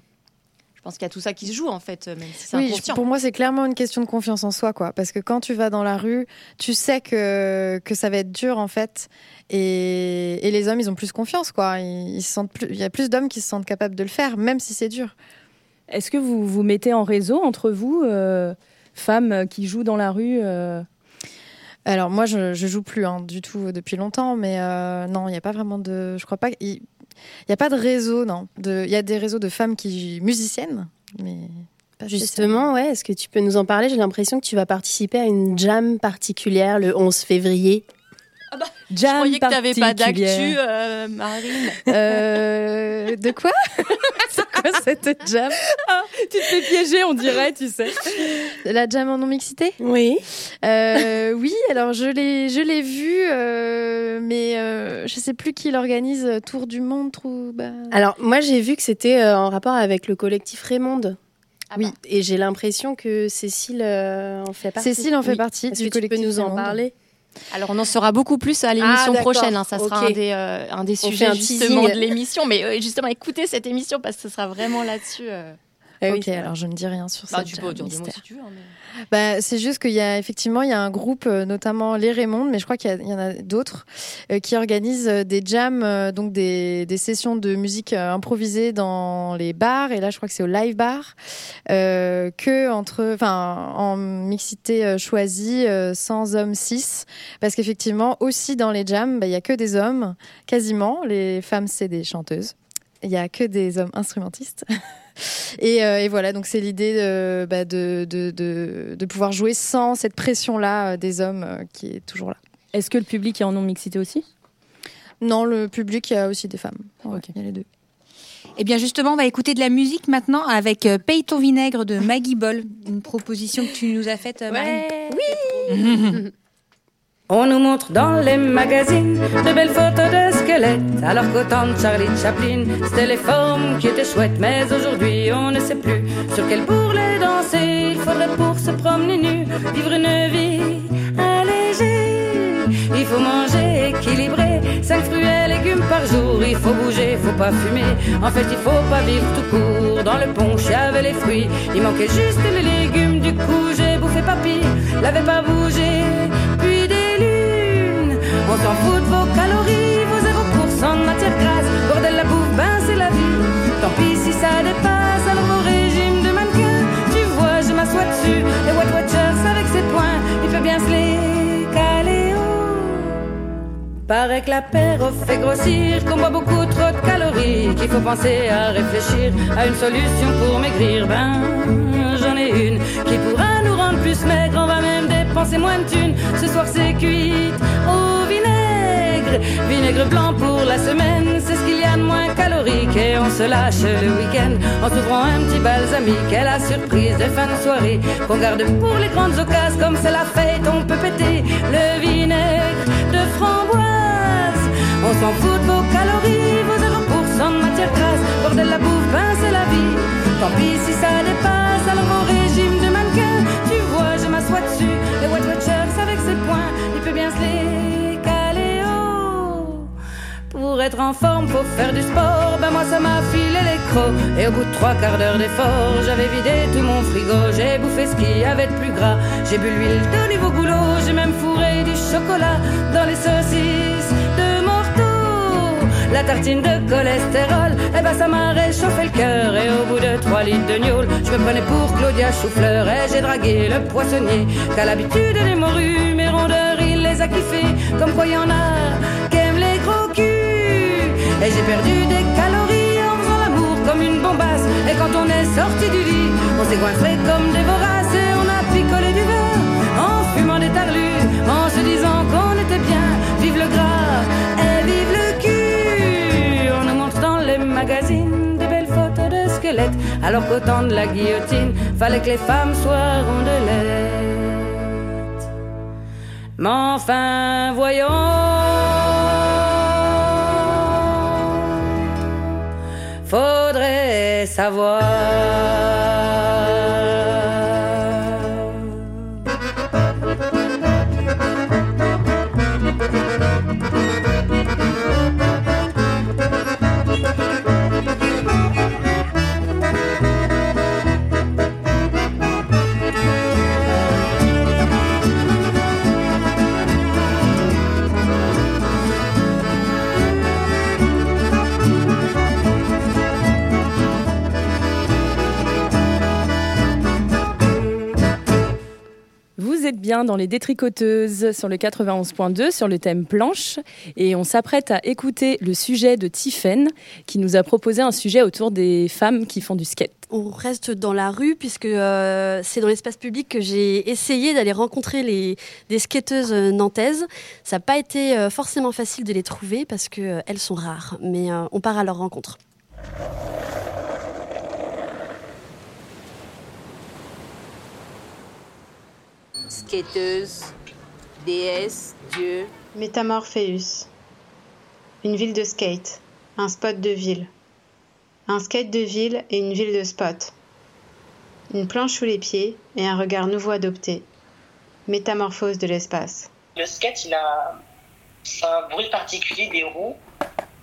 pense qu'il y a tout ça qui se joue, en fait, même si c'est Oui, inconscient. pour moi, c'est clairement une question de confiance en soi, quoi. Parce que quand tu vas dans la rue, tu sais que, que ça va être dur, en fait. Et, et les hommes, ils ont plus confiance, quoi. Ils, ils se sentent plus, il y a plus d'hommes qui se sentent capables de le faire, même si c'est dur. Est-ce que vous vous mettez en réseau entre vous, euh, femmes qui jouent dans la rue euh, Alors, moi, je, je joue plus hein, du tout depuis longtemps, mais euh, non, il n'y a pas vraiment de. Je crois pas. Il n'y a pas de réseau, non. Il y a des réseaux de femmes qui musiciennes, mais. Justement, ouais, est-ce que tu peux nous en parler? J'ai l'impression que tu vas participer à une jam particulière le 11 février. Je croyais que tu n'avais pas d'actu, euh, Marine. Euh, de quoi? C'est quoi cette jam? Tu te fais piéger, on dirait, tu sais. La jam en non-mixité? Oui. Euh, oui, alors je l'ai, je l'ai vu, euh, mais euh, je sais plus qui l'organise. Tour du monde, trou. bah, Alors, moi, j'ai vu que c'était euh, en rapport avec le collectif Raymonde. oui. Et j'ai l'impression que Cécile euh, en fait partie. Cécile en fait Oui. partie Est-ce que tu peux nous en parler? Alors, on en saura beaucoup plus à l'émission Ah, prochaine. hein. Ça sera un, des, euh, un des sujets un justement teasing. de l'émission. Mais euh, justement, écoutez cette émission parce que ce sera vraiment là-dessus. euh. Ok, alors je ne dis rien sur Bah, ça. tu peux dire si tu veux. hein, mais- Bah, c'est juste qu'il y a effectivement il y a un groupe, euh, notamment les Raymonde, mais je crois qu'il y, en a d'autres, euh, qui organisent euh, des jams, euh, donc des, des sessions de musique euh, improvisée dans les bars. Et là, je crois que c'est au live bar, euh, que entre, enfin, en mixité euh, choisie, euh, sans hommes cis, parce qu'effectivement aussi dans les jams, bah, il y a que des hommes, quasiment. Les femmes, c'est des chanteuses. Il y a que des hommes instrumentistes. Et, euh, et voilà, donc c'est l'idée de, bah, de, de, de, de pouvoir jouer sans cette pression-là euh, des hommes euh, qui est toujours là. Est-ce que le public est en non-mixité aussi? Non, le public, il y a aussi des femmes. Ouais, Il y a les deux. Eh bien justement, on va écouter de la musique maintenant avec euh, Paye ton vinaigre de Maggie Boll, une proposition que tu nous as faite, euh, Marine. Oui. On nous montre dans les magazines de belles photos de squelettes, alors qu'au temps de Charlie Chaplin, c'était les formes qui étaient chouettes. Mais aujourd'hui, on ne sait plus sur quel bourrelet danser. Il faudrait pour se promener nu vivre une vie allégée. Il faut manger équilibré, Cinq fruits et légumes par jour, il faut bouger, faut pas fumer. En fait, il faut pas vivre tout court. Dans le punch, il y avait les fruits, il manquait juste les légumes. Du coup, j'ai bouffé papy, l'avait pas bougé. On s'en fout de vos calories, vos 0% de matière grasse. Bordel, la bouffe, ben c'est la vie. Tant pis si ça dépasse, alors vos régimes de mannequin. Tu vois, je m'assois dessus, les White Watchers avec ses poings, il peut bien se les caler. Paraît que l'apéro fait grossir, qu'on boit beaucoup trop de calories, qu'il faut penser à réfléchir à une solution pour maigrir. Ben, j'en ai une qui pourra nous rendre plus maigres, on va même dépenser moins de thunes. Ce soir c'est cuite vinaigre, vinaigre blanc pour la semaine, c'est ce qu'il y a de moins calorique et on se lâche le week-end en s'ouvrant un petit balsamique et la surprise de fin de soirée qu'on garde pour les grandes occasions comme c'est la fête, on peut péter le vinaigre de framboise. On s'en fout de vos calories, vos 0% de matière grasse. Bordel, la bouffe, ben c'est la vie. Tant pis si ça dépasse, alors vos régimes de mannequin. Tu vois, je m'assois dessus. Les White Watchers avec ses poings, il peut bien se les. Pour être en forme, faut faire du sport. Ben moi, ça m'a filé les crocs. Et au bout de trois quarts d'heure d'effort, j'avais vidé tout mon frigo. J'ai bouffé ce qu'il y avait de plus gras. J'ai bu l'huile d'olive au goulot. J'ai même fourré du chocolat dans les saucisses de Morteau. La tartine de cholestérol, eh ben ça m'a réchauffé le cœur. Et au bout de trois litres de gnôle, je me prenais pour Claudia Choufleur. Et j'ai dragué le poissonnier, qu'à l'habitude des morues, mes rondeurs, il les a kiffés. Comme quoi y en a Et j'ai perdu des calories en faisant l'amour comme une bombasse. Et quand on est sorti du lit, on s'est goinfré comme des voraces. Et on a picolé du verre en fumant des tarlus, en se disant qu'on était bien. Vive le gras et vive le cul. On nous montre dans les magazines des belles photos de squelettes. Alors qu'au temps de la guillotine, fallait que les femmes soient rondelettes. Mais enfin, voyons. Savoir. Bien dans les détricoteuses sur le 91.2 sur le thème planche et on s'apprête à écouter le sujet de Tiffen qui nous a proposé un sujet autour des femmes qui font du skate. On reste dans la rue puisque euh, c'est dans l'espace public que j'ai essayé d'aller rencontrer les, des skateuses euh, nantaises. Ça n'a pas été euh, forcément facile de les trouver parce qu'elles elles sont rares, mais euh, on part à leur rencontre. Skateuse, déesse, dieu. Métamorphéus. Une ville de skate. Un spot de ville. Un skate de ville et une ville de spot. Une planche sous les pieds et un regard nouveau adopté. Métamorphose de l'espace. Le skate, il a c'est un bruit particulier des roues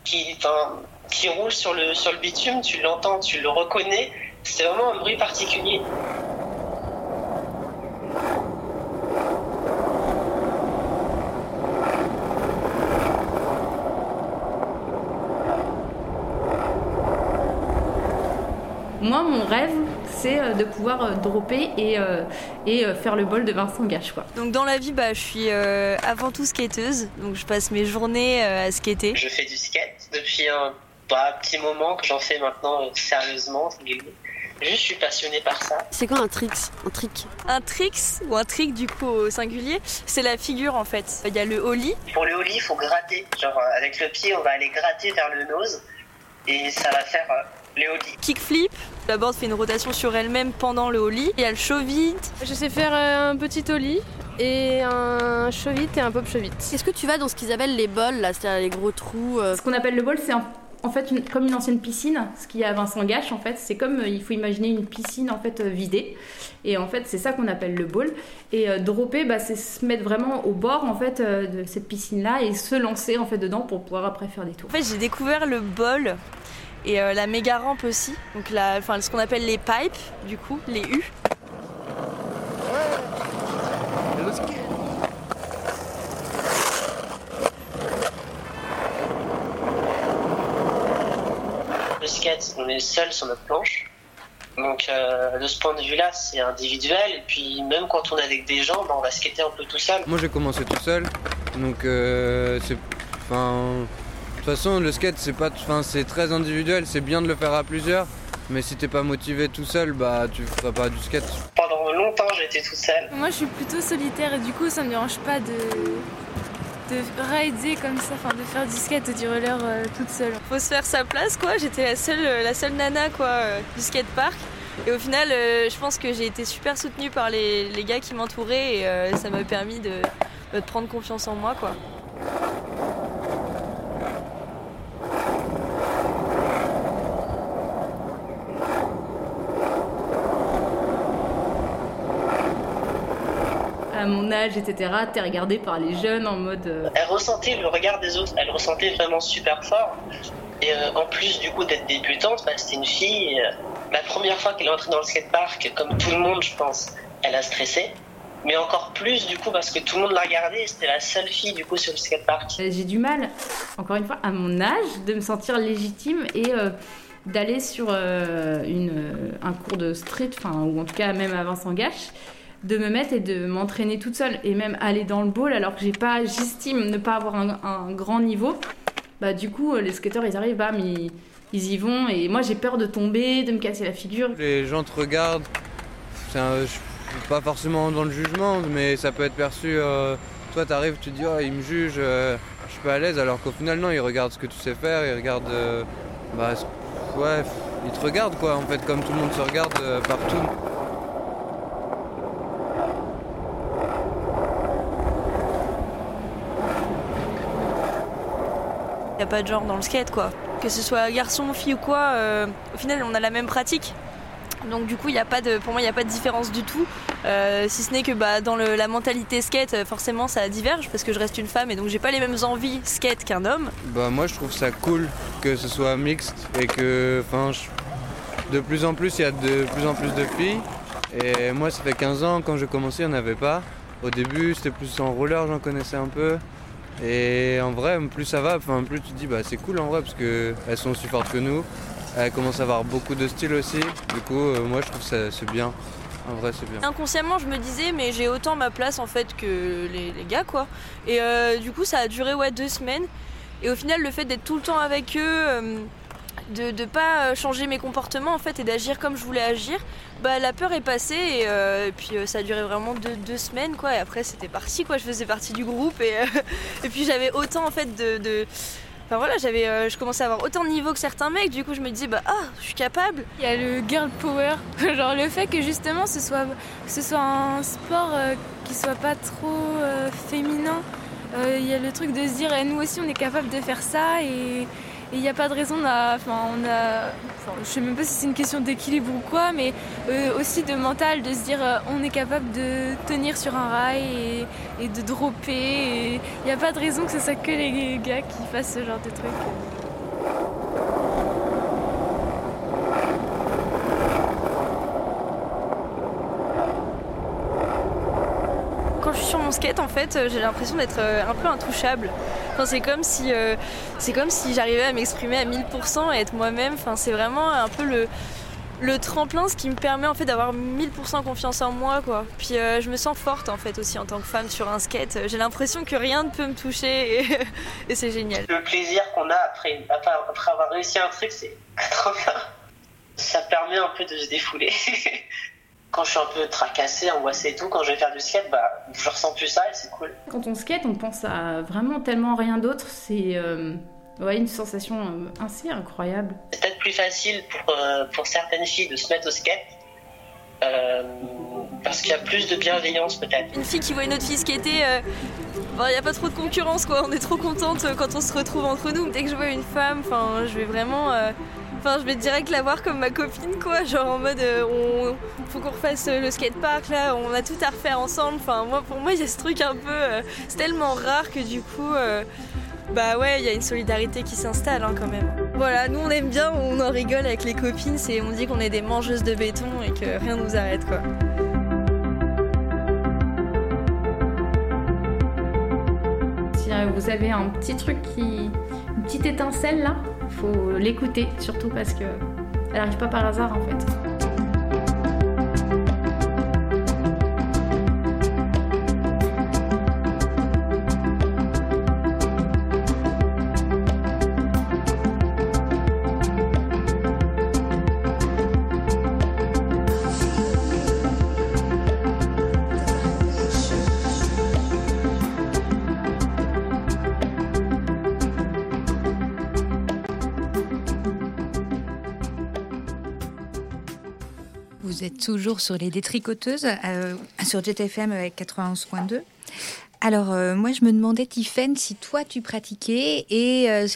qui, enfin, qui roulent sur le, sur le bitume, tu l'entends, tu le reconnais. C'est vraiment un bruit particulier. Moi, mon rêve, c'est euh, de pouvoir euh, dropper et, euh, et euh, faire le bol de Vincent Gage. Quoi. Donc dans la vie, bah, je suis euh, avant tout skateuse, donc je passe mes journées euh, à skater. Je fais du skate depuis un, bah, petit moment que j'en fais maintenant euh, sérieusement. Juste, je suis passionné par ça. C'est quoi un tricks Un trick? Un tricks, ou un trick du coup au singulier, c'est la figure en fait. Il y a le ollie. Pour le ollie, il faut gratter. Genre, avec le pied, on va aller gratter vers le nose et ça va faire euh, les ollies. Kickflip, la board fait une rotation sur elle-même pendant le ollie. Il y a le chevit. Je sais faire euh, un petit ollie et un chevit et un pop chevit. Est-ce que tu vas dans ce qu'ils appellent les bols, là, c'est-à-dire les gros trous euh, Ce qu'on appelle le bol, c'est un en fait une- comme une ancienne piscine. Ce qu'il y a à Vincent Gache, en fait, c'est comme euh, il faut imaginer une piscine en fait euh, vidée. Et en fait, c'est ça qu'on appelle le bowl. Et euh, dropper, bah, c'est se mettre vraiment au bord en fait euh, de cette piscine-là et se lancer en fait dedans pour pouvoir après faire des tours. En fait, j'ai découvert le bol et euh, la méga rampe aussi. Donc, la, enfin, ce qu'on appelle les pipes, du coup, les U. Le skate, on est seul sur notre planche. Donc euh, de ce point de vue-là, c'est individuel. Et puis même quand on est avec des gens, bah, on va skater un peu tout seul. Moi j'ai commencé tout seul, donc euh, c'est. Enfin. De toute façon, le skate c'est pas. Enfin, c'est très individuel, c'est bien de le faire à plusieurs, mais si t'es pas motivé tout seul, bah tu feras pas du skate. Pendant longtemps, j'étais tout seul. Moi, je suis plutôt solitaire et du coup, ça me dérange pas de, de rider comme ça, enfin de faire du skate ou du roller euh, toute seule. Faut se faire sa place, quoi. J'étais la seule, la seule nana, quoi, euh, du skatepark. Et au final, euh, je pense que j'ai été super soutenue par les, les gars qui m'entouraient et euh, ça m'a permis de, de prendre confiance en moi, quoi. Mon âge, etc., t'es regardé par les jeunes en mode. euh, Elle ressentait le regard des autres, elle ressentait vraiment super fort. Et euh, en plus du coup d'être débutante, bah, c'était une fille. euh, la première fois qu'elle est entrée dans le skatepark, comme tout le monde, je pense, elle a stressé. Mais encore plus du coup parce que tout le monde la regardait, et c'était la seule fille du coup sur le skatepark. J'ai du mal, encore une fois, à mon âge, de me sentir légitime et d'aller sur une, un cours de street, enfin, ou en tout cas même à Vincent Gache, de me mettre et de m'entraîner toute seule et même aller dans le bowl alors que j'ai pas, j'estime ne pas avoir un, grand niveau. Bah du coup, les skateurs ils arrivent, bam, ils, y vont et moi j'ai peur de tomber, de me casser la figure. Les gens te regardent, un- je pas forcément dans le jugement, mais ça peut être perçu. euh, toi, t'arrives, tu te dis, oh, ils me jugent, euh, je suis pas à l'aise, alors qu'au final, non, ils regardent ce que tu sais faire, ils regardent. euh, bah, ouais, ils te regardent, quoi, en fait, comme tout le monde se regarde euh, partout. A pas de genre dans le skate, quoi. Que ce soit garçon, fille ou quoi, euh, au final, on a la même pratique. Donc du coup, il a pas de, pour moi, il n'y a pas de différence du tout. Euh, si ce n'est que bah, dans la mentalité skate, euh, forcément, ça diverge parce que je reste une femme et donc j'ai pas les mêmes envies skate qu'un homme. Bah, moi, je trouve ça cool que ce soit mixte et que, enfin, je- de plus en plus, il y a de plus en plus de filles. Et moi, ça fait 15 ans, quand j'ai commencé, il n'y en avait pas. Au début, c'était plus en roller, j'en connaissais un peu. Et en vrai, plus ça va, plus tu te dis, bah, c'est cool en vrai, parce qu'elles sont aussi fortes que nous. Elles commencent à avoir beaucoup de style aussi. Du coup, euh, moi, je trouve que c'est bien. En vrai, c'est bien. Inconsciemment, je me disais, mais j'ai autant ma place en fait que les, les gars, quoi. Et euh, du coup, ça a duré ouais deux semaines. Et au final, le fait d'être tout le temps avec eux, euh, de ne pas changer mes comportements en fait et d'agir comme je voulais agir, bah la peur est passée et, euh, puis euh, ça a duré vraiment deux, deux semaines quoi. Et après, c'était parti quoi. Je faisais partie du groupe et, euh, et puis j'avais autant en fait de, Enfin voilà, j'avais, je commençais à avoir autant de niveau que certains mecs. Du coup, je me disais bah ah, je suis capable. Il y a le girl power, genre le fait que justement ce soit, ce soit un sport qui soit pas trop féminin. Il y a le truc de se dire eh, nous aussi on est capable de faire ça et il n'y a pas de raison. on a- Enfin, on je sais même pas si c'est une question d'équilibre ou quoi, mais euh, aussi de mental, de se dire euh, on est capable de tenir sur un rail et, et de dropper. et Il n'y a pas de raison que ce soit que les gars qui fassent ce genre de trucs. Sur mon skate, en fait, euh, j'ai l'impression d'être euh, un peu intouchable. Enfin, c'est comme si, euh, si j'arrivais à m'exprimer à 1000% et être moi-même. Enfin, c'est vraiment un peu le, le tremplin, ce qui me permet en fait d'avoir 1000% confiance en moi, quoi. Puis je me sens forte en fait aussi en tant que femme sur un skate. J'ai l'impression que rien ne peut me toucher et, c'est génial. Le plaisir qu'on a après, après, après avoir réussi un truc, c'est trop bien. Ça permet un peu de se défouler. quand je suis un peu tracassé, angoissé et tout, quand je vais faire du skate, bah, je ressens plus ça et c'est cool. Quand on skate, on pense à vraiment tellement rien d'autre. C'est euh, ouais, une sensation euh, assez incroyable. C'est peut-être plus facile pour, euh, pour certaines filles de se mettre au skate. euh, parce qu'il y a plus de bienveillance peut-être. Une fille qui voit une autre fille skater, euh, il n'y a pas trop de concurrence quoi. On est trop contente quand on se retrouve entre nous. Dès que je vois une femme, enfin, je vais vraiment. Enfin, je vais direct la voir comme ma copine, quoi. Genre en mode, euh, faut qu'on refasse euh, le skatepark là, on a tout à refaire ensemble. Enfin, moi, pour moi, il y a ce truc un peu. euh, c'est tellement rare que du coup, bah ouais, il y a une solidarité qui s'installe hein, quand même. Voilà, nous on aime bien, on en rigole avec les copines, c'est on dit qu'on est des mangeuses de béton et que rien nous arrête quoi. Vous avez un petit truc qui. une petite étincelle là, faut l'écouter surtout parce que elle arrive pas par hasard en fait. Toujours sur les détricoteuses, euh, sur JTFM avec 91.2. Alors, euh, moi, je me demandais, Tiffaine, si toi, tu pratiquais et, euh,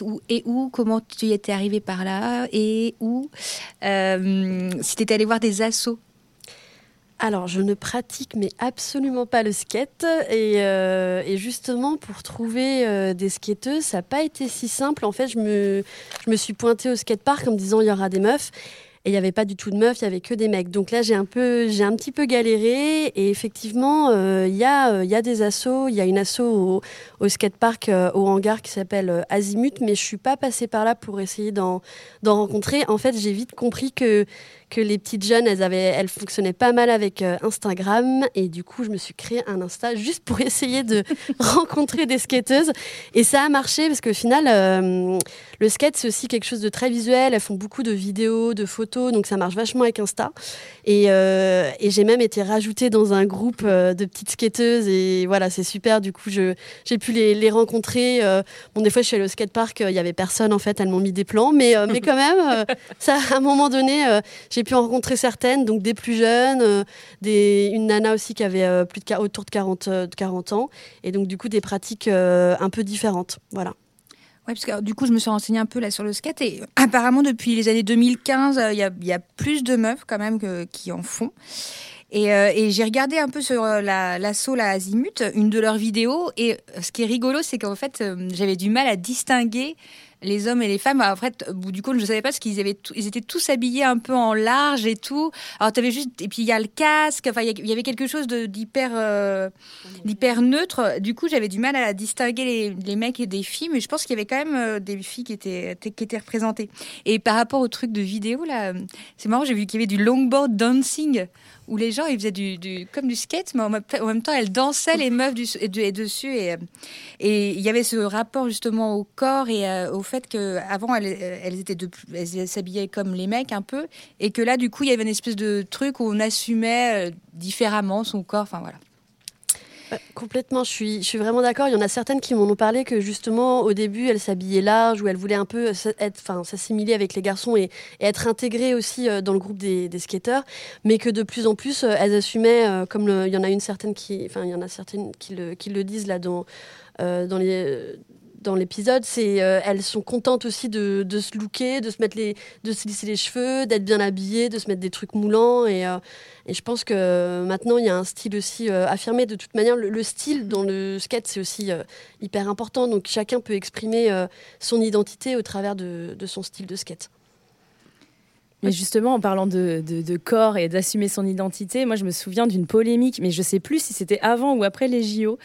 où, comment tu y étais arrivée par là et où, si tu étais allée voir des assos. Alors, je ne pratique mais absolument pas le skate. Et, justement, pour trouver des skateuses, ça n'a pas été si simple. En fait, je me, je me suis pointée au skatepark en me disant il y aura des meufs. Et il n'y avait pas du tout de meufs, il y avait que des mecs. Donc là, j'ai un peu, j'ai un petit peu galéré. Et effectivement, euh, il y, a, euh, y a des assos. Il y a une asso au, skatepark, euh, au hangar, qui s'appelle Azimut. Mais je suis pas passée par là pour essayer d'en rencontrer. En fait, j'ai vite compris que que les petites jeunes, elles, avaient, elles fonctionnaient pas mal avec euh, Instagram. Et du coup, je me suis créé un Insta juste pour essayer de rencontrer des skateuses. Et ça a marché parce qu'au final, euh, le skate, c'est aussi quelque chose de très visuel. Elles font beaucoup de vidéos, de photos. Donc ça marche vachement avec Insta. Et, euh, j'ai même été rajoutée dans un groupe de petites skateuses. Et voilà, c'est super. Du coup, j'ai pu les, les rencontrer. Bon, des fois, je suis allée au skatepark. Il y avait personne, en fait. Elles m'ont mis des plans. Mais, mais quand même, ça, à un moment donné, j'ai pu en rencontrer certaines. Donc des plus jeunes, euh, une nana aussi qui avait euh, plus de, autour de 40, euh, de 40 ans. Et donc, du coup, des pratiques euh, un peu différentes. Voilà. Ouais, parce que du coup, je me suis renseignée un peu là sur le skate et euh, apparemment, depuis les années 2015, euh, il y, a, plus de meufs quand même qui en font. Et, euh, j'ai regardé un peu sur euh, la- l'assaut, la, Azimut, une de leurs vidéos. Et euh, ce qui est rigolo, c'est qu'en fait, euh, j'avais du mal à distinguer les hommes et les femmes. En fait, du compte, je ne savais pas parce qu'ils avaient ils étaient tous habillés un peu en large et tout. Alors, tu avais juste. Et puis, il y a le casque. Enfin, il y avait quelque chose euh, d'hyper neutre. Du coup, j'avais du mal à distinguer les, les mecs et des filles. Mais je pense qu'il y avait quand même euh, des filles qui étaient, qui étaient représentées. Et par rapport au truc de vidéo, là, euh, c'est marrant, j'ai vu qu'il y avait du longboard dancing où les gens ils faisaient du, comme du skate, mais en même, temps elles dansaient les meufs du, et, de- et dessus et euh, et il y avait ce rapport justement au corps et euh, au fait que avant elles, elles étaient elles s'habillaient comme les mecs un peu et que là du coup il y avait une espèce de truc où on assumait euh, différemment son corps. Enfin voilà. Euh, Complètement, je suis, vraiment d'accord. Il y en a certaines qui m'en ont parlé que justement au début elles s'habillaient large ou elles voulaient un peu s- être, enfin, s'assimiler avec les garçons et, être intégrées aussi euh, dans le groupe des, skateurs, mais que de plus en plus euh, elles assumaient, euh, comme il y en a une certaine qui, en a certaines qui le, disent là euh, dans les dans l'épisode, c'est euh, elles sont contentes aussi de, se looker, de se mettre les, de se lisser les cheveux, d'être bien habillées, de se mettre des trucs moulants et euh, je pense que maintenant, il y a un style aussi euh, affirmé. De toute manière, le, le style dans le skate, c'est aussi euh, hyper important. Donc chacun peut exprimer son identité au travers de, de son style de skate. Mais justement, en parlant de, corps et d'assumer son identité, moi je me souviens d'une polémique, mais je sais plus si c'était avant ou après les JO,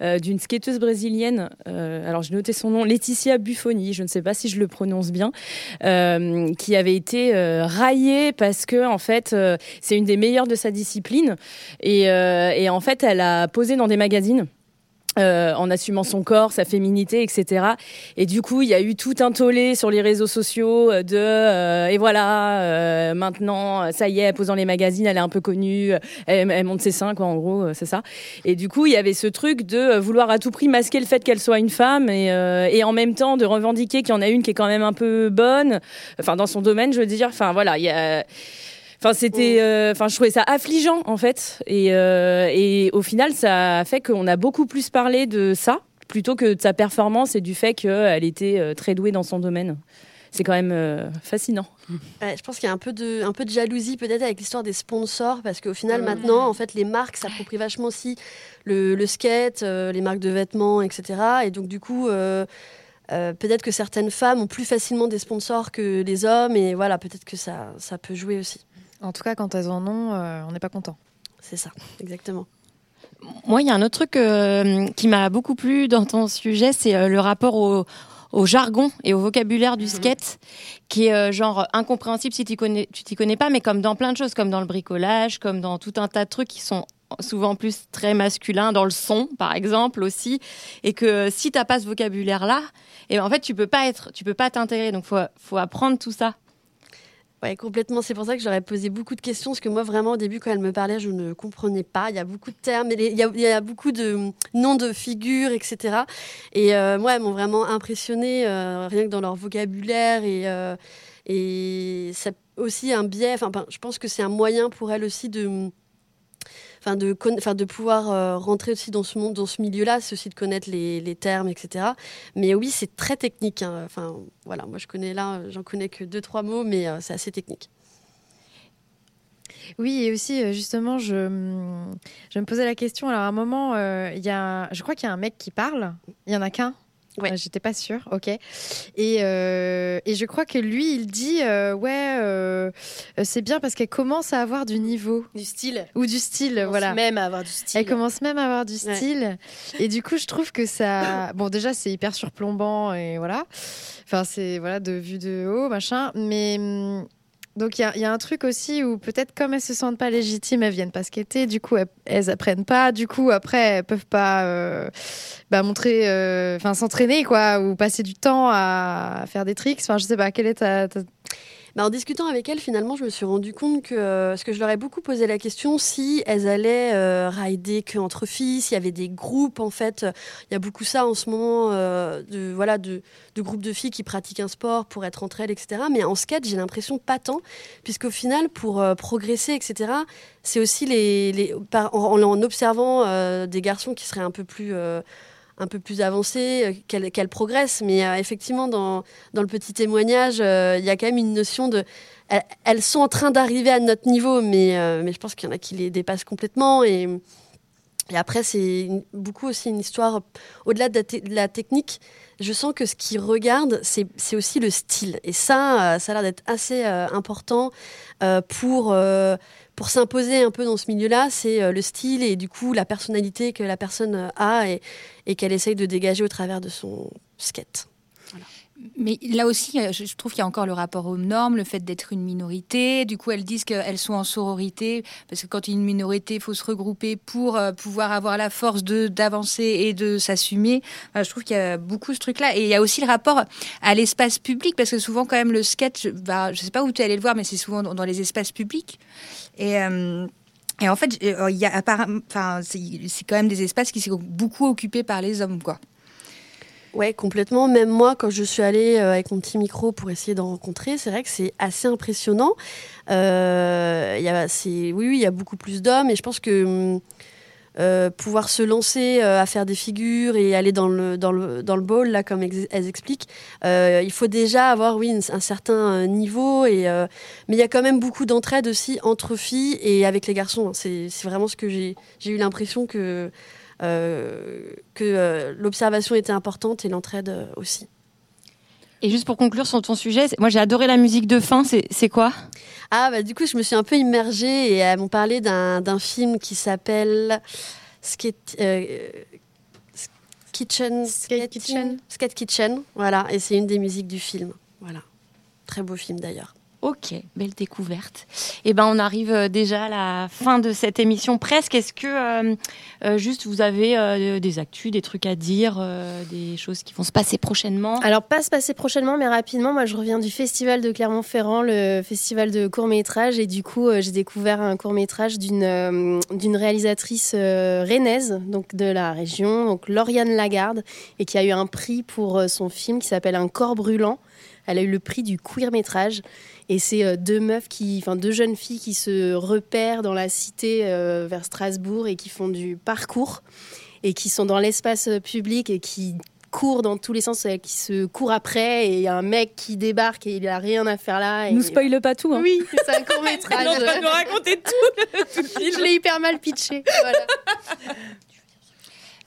euh, d'une skateuse brésilienne. euh, alors j'ai noté son nom, Laetitia Buffoni, je ne sais pas si je le prononce bien, euh, qui avait été raillée parce que en fait c'est une des meilleures de sa discipline et en fait elle a posé dans des magazines. Euh, en assumant son corps, sa féminité, etc. Et du coup, il y a eu tout un tollé sur les réseaux sociaux euh, de euh, et voilà, euh, maintenant, ça y est, dans les magazines, elle est un peu connue, elle, elle monte ses seins, quoi, en gros, euh, c'est ça. Et du coup, il y avait ce truc de euh, vouloir à tout prix masquer le fait qu'elle soit une femme et, euh, et en même temps de revendiquer qu'il y en a une qui est quand même un peu bonne, enfin dans son domaine, je veux dire. Enfin voilà, il y a Enfin, c'était, euh, enfin, je trouvais ça affligeant en fait, et, euh, et au final, ça a fait qu'on a beaucoup plus parlé de ça plutôt que de sa performance et du fait qu'elle était euh, très douée dans son domaine. C'est quand même euh, fascinant. Ouais, je pense qu'il y a un peu de, un peu de jalousie peut-être avec l'histoire des sponsors parce qu'au final Ouais. maintenant en fait les marques s'approprient vachement aussi le, le skate, euh, les marques de vêtements, etc. Et donc du coup euh, euh, peut-être que certaines femmes ont plus facilement des sponsors que les hommes et voilà peut-être que ça, ça peut jouer aussi. En tout cas, quand elles en ont, euh, on n'est pas content. C'est ça, exactement. Moi, il y a un autre truc euh, qui m'a beaucoup plu dans ton sujet, c'est euh, le rapport au, au jargon et au vocabulaire du skate, qui est euh, genre incompréhensible si tu connais, tu t'y connais pas, mais comme dans plein de choses, comme dans le bricolage, comme dans tout un tas de trucs qui sont souvent plus très masculins, dans le son, par exemple aussi, et que si t'as pas ce vocabulaire-là, et en fait, tu peux pas être, tu peux pas t'intégrer, donc faut, faut apprendre tout ça. Ouais, complètement. C'est pour ça que j'aurais posé beaucoup de questions, parce que moi, vraiment, au début, quand elle me parlait, je ne comprenais pas. Il y a beaucoup de termes, il y a, il y a beaucoup de noms de figures, etc. Et euh, moi, elles m'ont vraiment impressionnée, euh, rien que dans leur vocabulaire. Et, euh, et c'est aussi un biais, enfin, ben, je pense que c'est un moyen pour elles aussi de... De, pouvoir euh, rentrer aussi dans ce monde, dans ce milieu-là, c'est aussi de connaître les, termes, etc. Mais oui, c'est très technique. hein. Enfin, voilà, moi je connais là, j'en connais que deux, trois mots, mais euh, c'est assez technique. Oui, et aussi, euh, justement, je, hum, je me posais la question. Alors, à un moment, euh, y a, je crois qu'il y a un mec qui parle. Il y en a qu'un. Euh, J'étais pas sûre, ok. Et, euh, et je crois que lui, il dit euh, ouais, euh, c'est bien parce qu'elle commence à avoir du niveau, du style, ou du style, commence voilà. même à avoir du style. Elle commence même à avoir du style. Et du coup, je trouve que ça, bon, déjà, c'est hyper surplombant et voilà. Enfin, c'est voilà de vue de haut, machin. Mais hum, donc il y a, un truc aussi où peut-être comme elles se sentent pas légitimes, elles viennent pas skater. Du coup, elles, apprennent pas. Du coup, après, elles peuvent pas euh, bah, montrer, euh, enfin, s'entraîner quoi, ou passer du temps à faire des tricks. Enfin, je sais pas. Quelle est ta- Bah, en discutant avec elles, finalement, je me suis rendu compte que, euh, parce que je leur ai beaucoup posé la question si elles allaient euh, rider que entre filles, s'il y avait des groupes, en fait. Il y a beaucoup ça en ce moment, euh, de, voilà, de, groupes de filles qui pratiquent un sport pour être entre elles, etc. Mais en skate, j'ai l'impression pas tant, puisqu'au final, pour progresser, etc., c'est aussi les, en, observant des garçons qui seraient un peu plus... un peu plus avancée, euh, qu'elle progresse. Mais euh, effectivement, dans, le petit témoignage, euh, il y a quand même une notion de... Elles, sont en train d'arriver à notre niveau, mais, je pense qu'il y en a qui les dépassent complètement. Et après, c'est beaucoup aussi une histoire, au-delà de, la technique, je sens que ce qu'ils regardent, c'est aussi le style. Et ça, euh, ça a l'air d'être assez euh, important euh, pour, pour s'imposer un peu dans ce milieu-là. C'est le style et du coup la personnalité que la personne a et, et qu'elle essaye de dégager au travers de son skate. Mais là aussi, euh, je trouve qu'il y a encore le rapport aux normes, le fait d'être une minorité. Du coup, elles disent qu'elles sont en sororité, parce que quand il y a une minorité, il faut se regrouper pour euh, pouvoir avoir la force d'avancer et de s'assumer. Je trouve qu'il y a beaucoup ce truc-là. Et il y a aussi le rapport à l'espace public, parce que souvent, quand même, le sketch, bah, je sais pas où tu es allé le voir, mais c'est souvent dans, les espaces publics. Et. euh, et en fait, il y a enfin, c'est quand même des espaces qui sont beaucoup occupés par les hommes, quoi. Ouais, complètement. Même moi, quand je suis allée euh, avec mon petit micro pour essayer d'en rencontrer, c'est vrai que c'est assez impressionnant. Euh, y a, oui, oui, il y a beaucoup plus d'hommes et je pense que hum, euh, pouvoir se lancer euh, à faire des figures et aller dans le, dans le, dans le ball, là, comme elles expliquent, il faut déjà avoir, oui, un certain niveau. Et, mais il y a quand même beaucoup d'entraide aussi entre filles et avec les garçons. hein. C'est, vraiment ce que j'ai, eu l'impression que que euh, l'observation était importante et l'entraide euh, aussi. Et juste pour conclure sur ton sujet, c'est- moi j'ai adoré la musique de fin, c'est quoi? Ah, bah, du coup, je me suis un peu immergée et elles m'ont parlé d'un film qui s'appelle Skate, euh, Kitchen, Skate Kitchen. Skate Kitchen, voilà, et c'est une des musiques du film. Voilà. Très beau film d'ailleurs. Ok, belle découverte. Eh ben, on arrive euh, déjà à la fin de cette émission presque. Est-ce que euh, euh, juste vous avez des actus, des trucs à dire, des choses qui vont se passer prochainement? Alors, pas se passer prochainement, mais rapidement, moi je reviens du festival de Clermont-Ferrand, le festival de court-métrage, et du coup, j'ai découvert un court-métrage d'une euh, d'une réalisatrice rennaise, de la région, donc Lauriane Lagarde, et qui a eu un prix pour son film qui s'appelle Un corps brûlant. Elle a eu le prix du queer métrage. Et c'est euh, deux meufs qui, enfin deux jeunes filles qui se repèrent dans la cité euh, vers Strasbourg et qui font du parcours et qui sont dans l'espace euh, public et qui courent dans tous les sens, qui se courent après et il y a un mec qui débarque et il a rien à faire là. Et... Nous spoile pas tout. Hein. Oui, c'est un court métrage. Train de nous raconter tout. tout le film. Je l'ai hyper mal pitché. Voilà.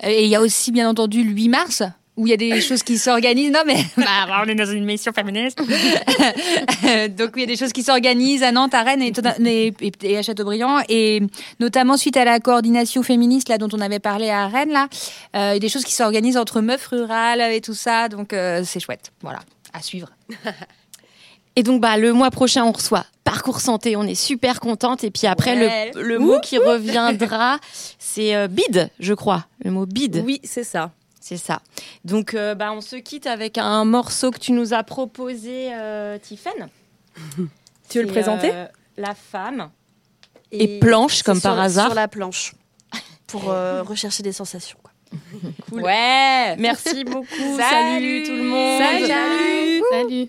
Et il y a aussi, bien entendu, le 8 mars, où il y a des choses qui s'organisent. Non, mais bah, on est dans une émission féministe. Donc, il y a des choses qui s'organisent à Nantes, à Rennes et, et, et à Châteaubriand. Et notamment suite à la coordination féministe là, dont on avait parlé à Rennes, là, euh, il y a des choses qui s'organisent entre meufs rurales et tout ça. Donc, euh, c'est chouette. Voilà, à suivre. Et donc, bah, le mois prochain, on reçoit Parcours Santé. On est super contente. Et puis après, Ouais. le, le mot qui reviendra, c'est euh, bide, je crois. Le mot bide. Oui, c'est ça. C'est ça. Donc, euh, bah, on se quitte avec un morceau que tu nous as proposé, euh, Tiffaine. Tu veux le présenter euh, La femme. Et, planche, comme par sur- hasard. Sur la planche. Pour euh, rechercher des sensations. quoi. Ouais. Merci beaucoup. Salut, tout le monde. Salut. Salut.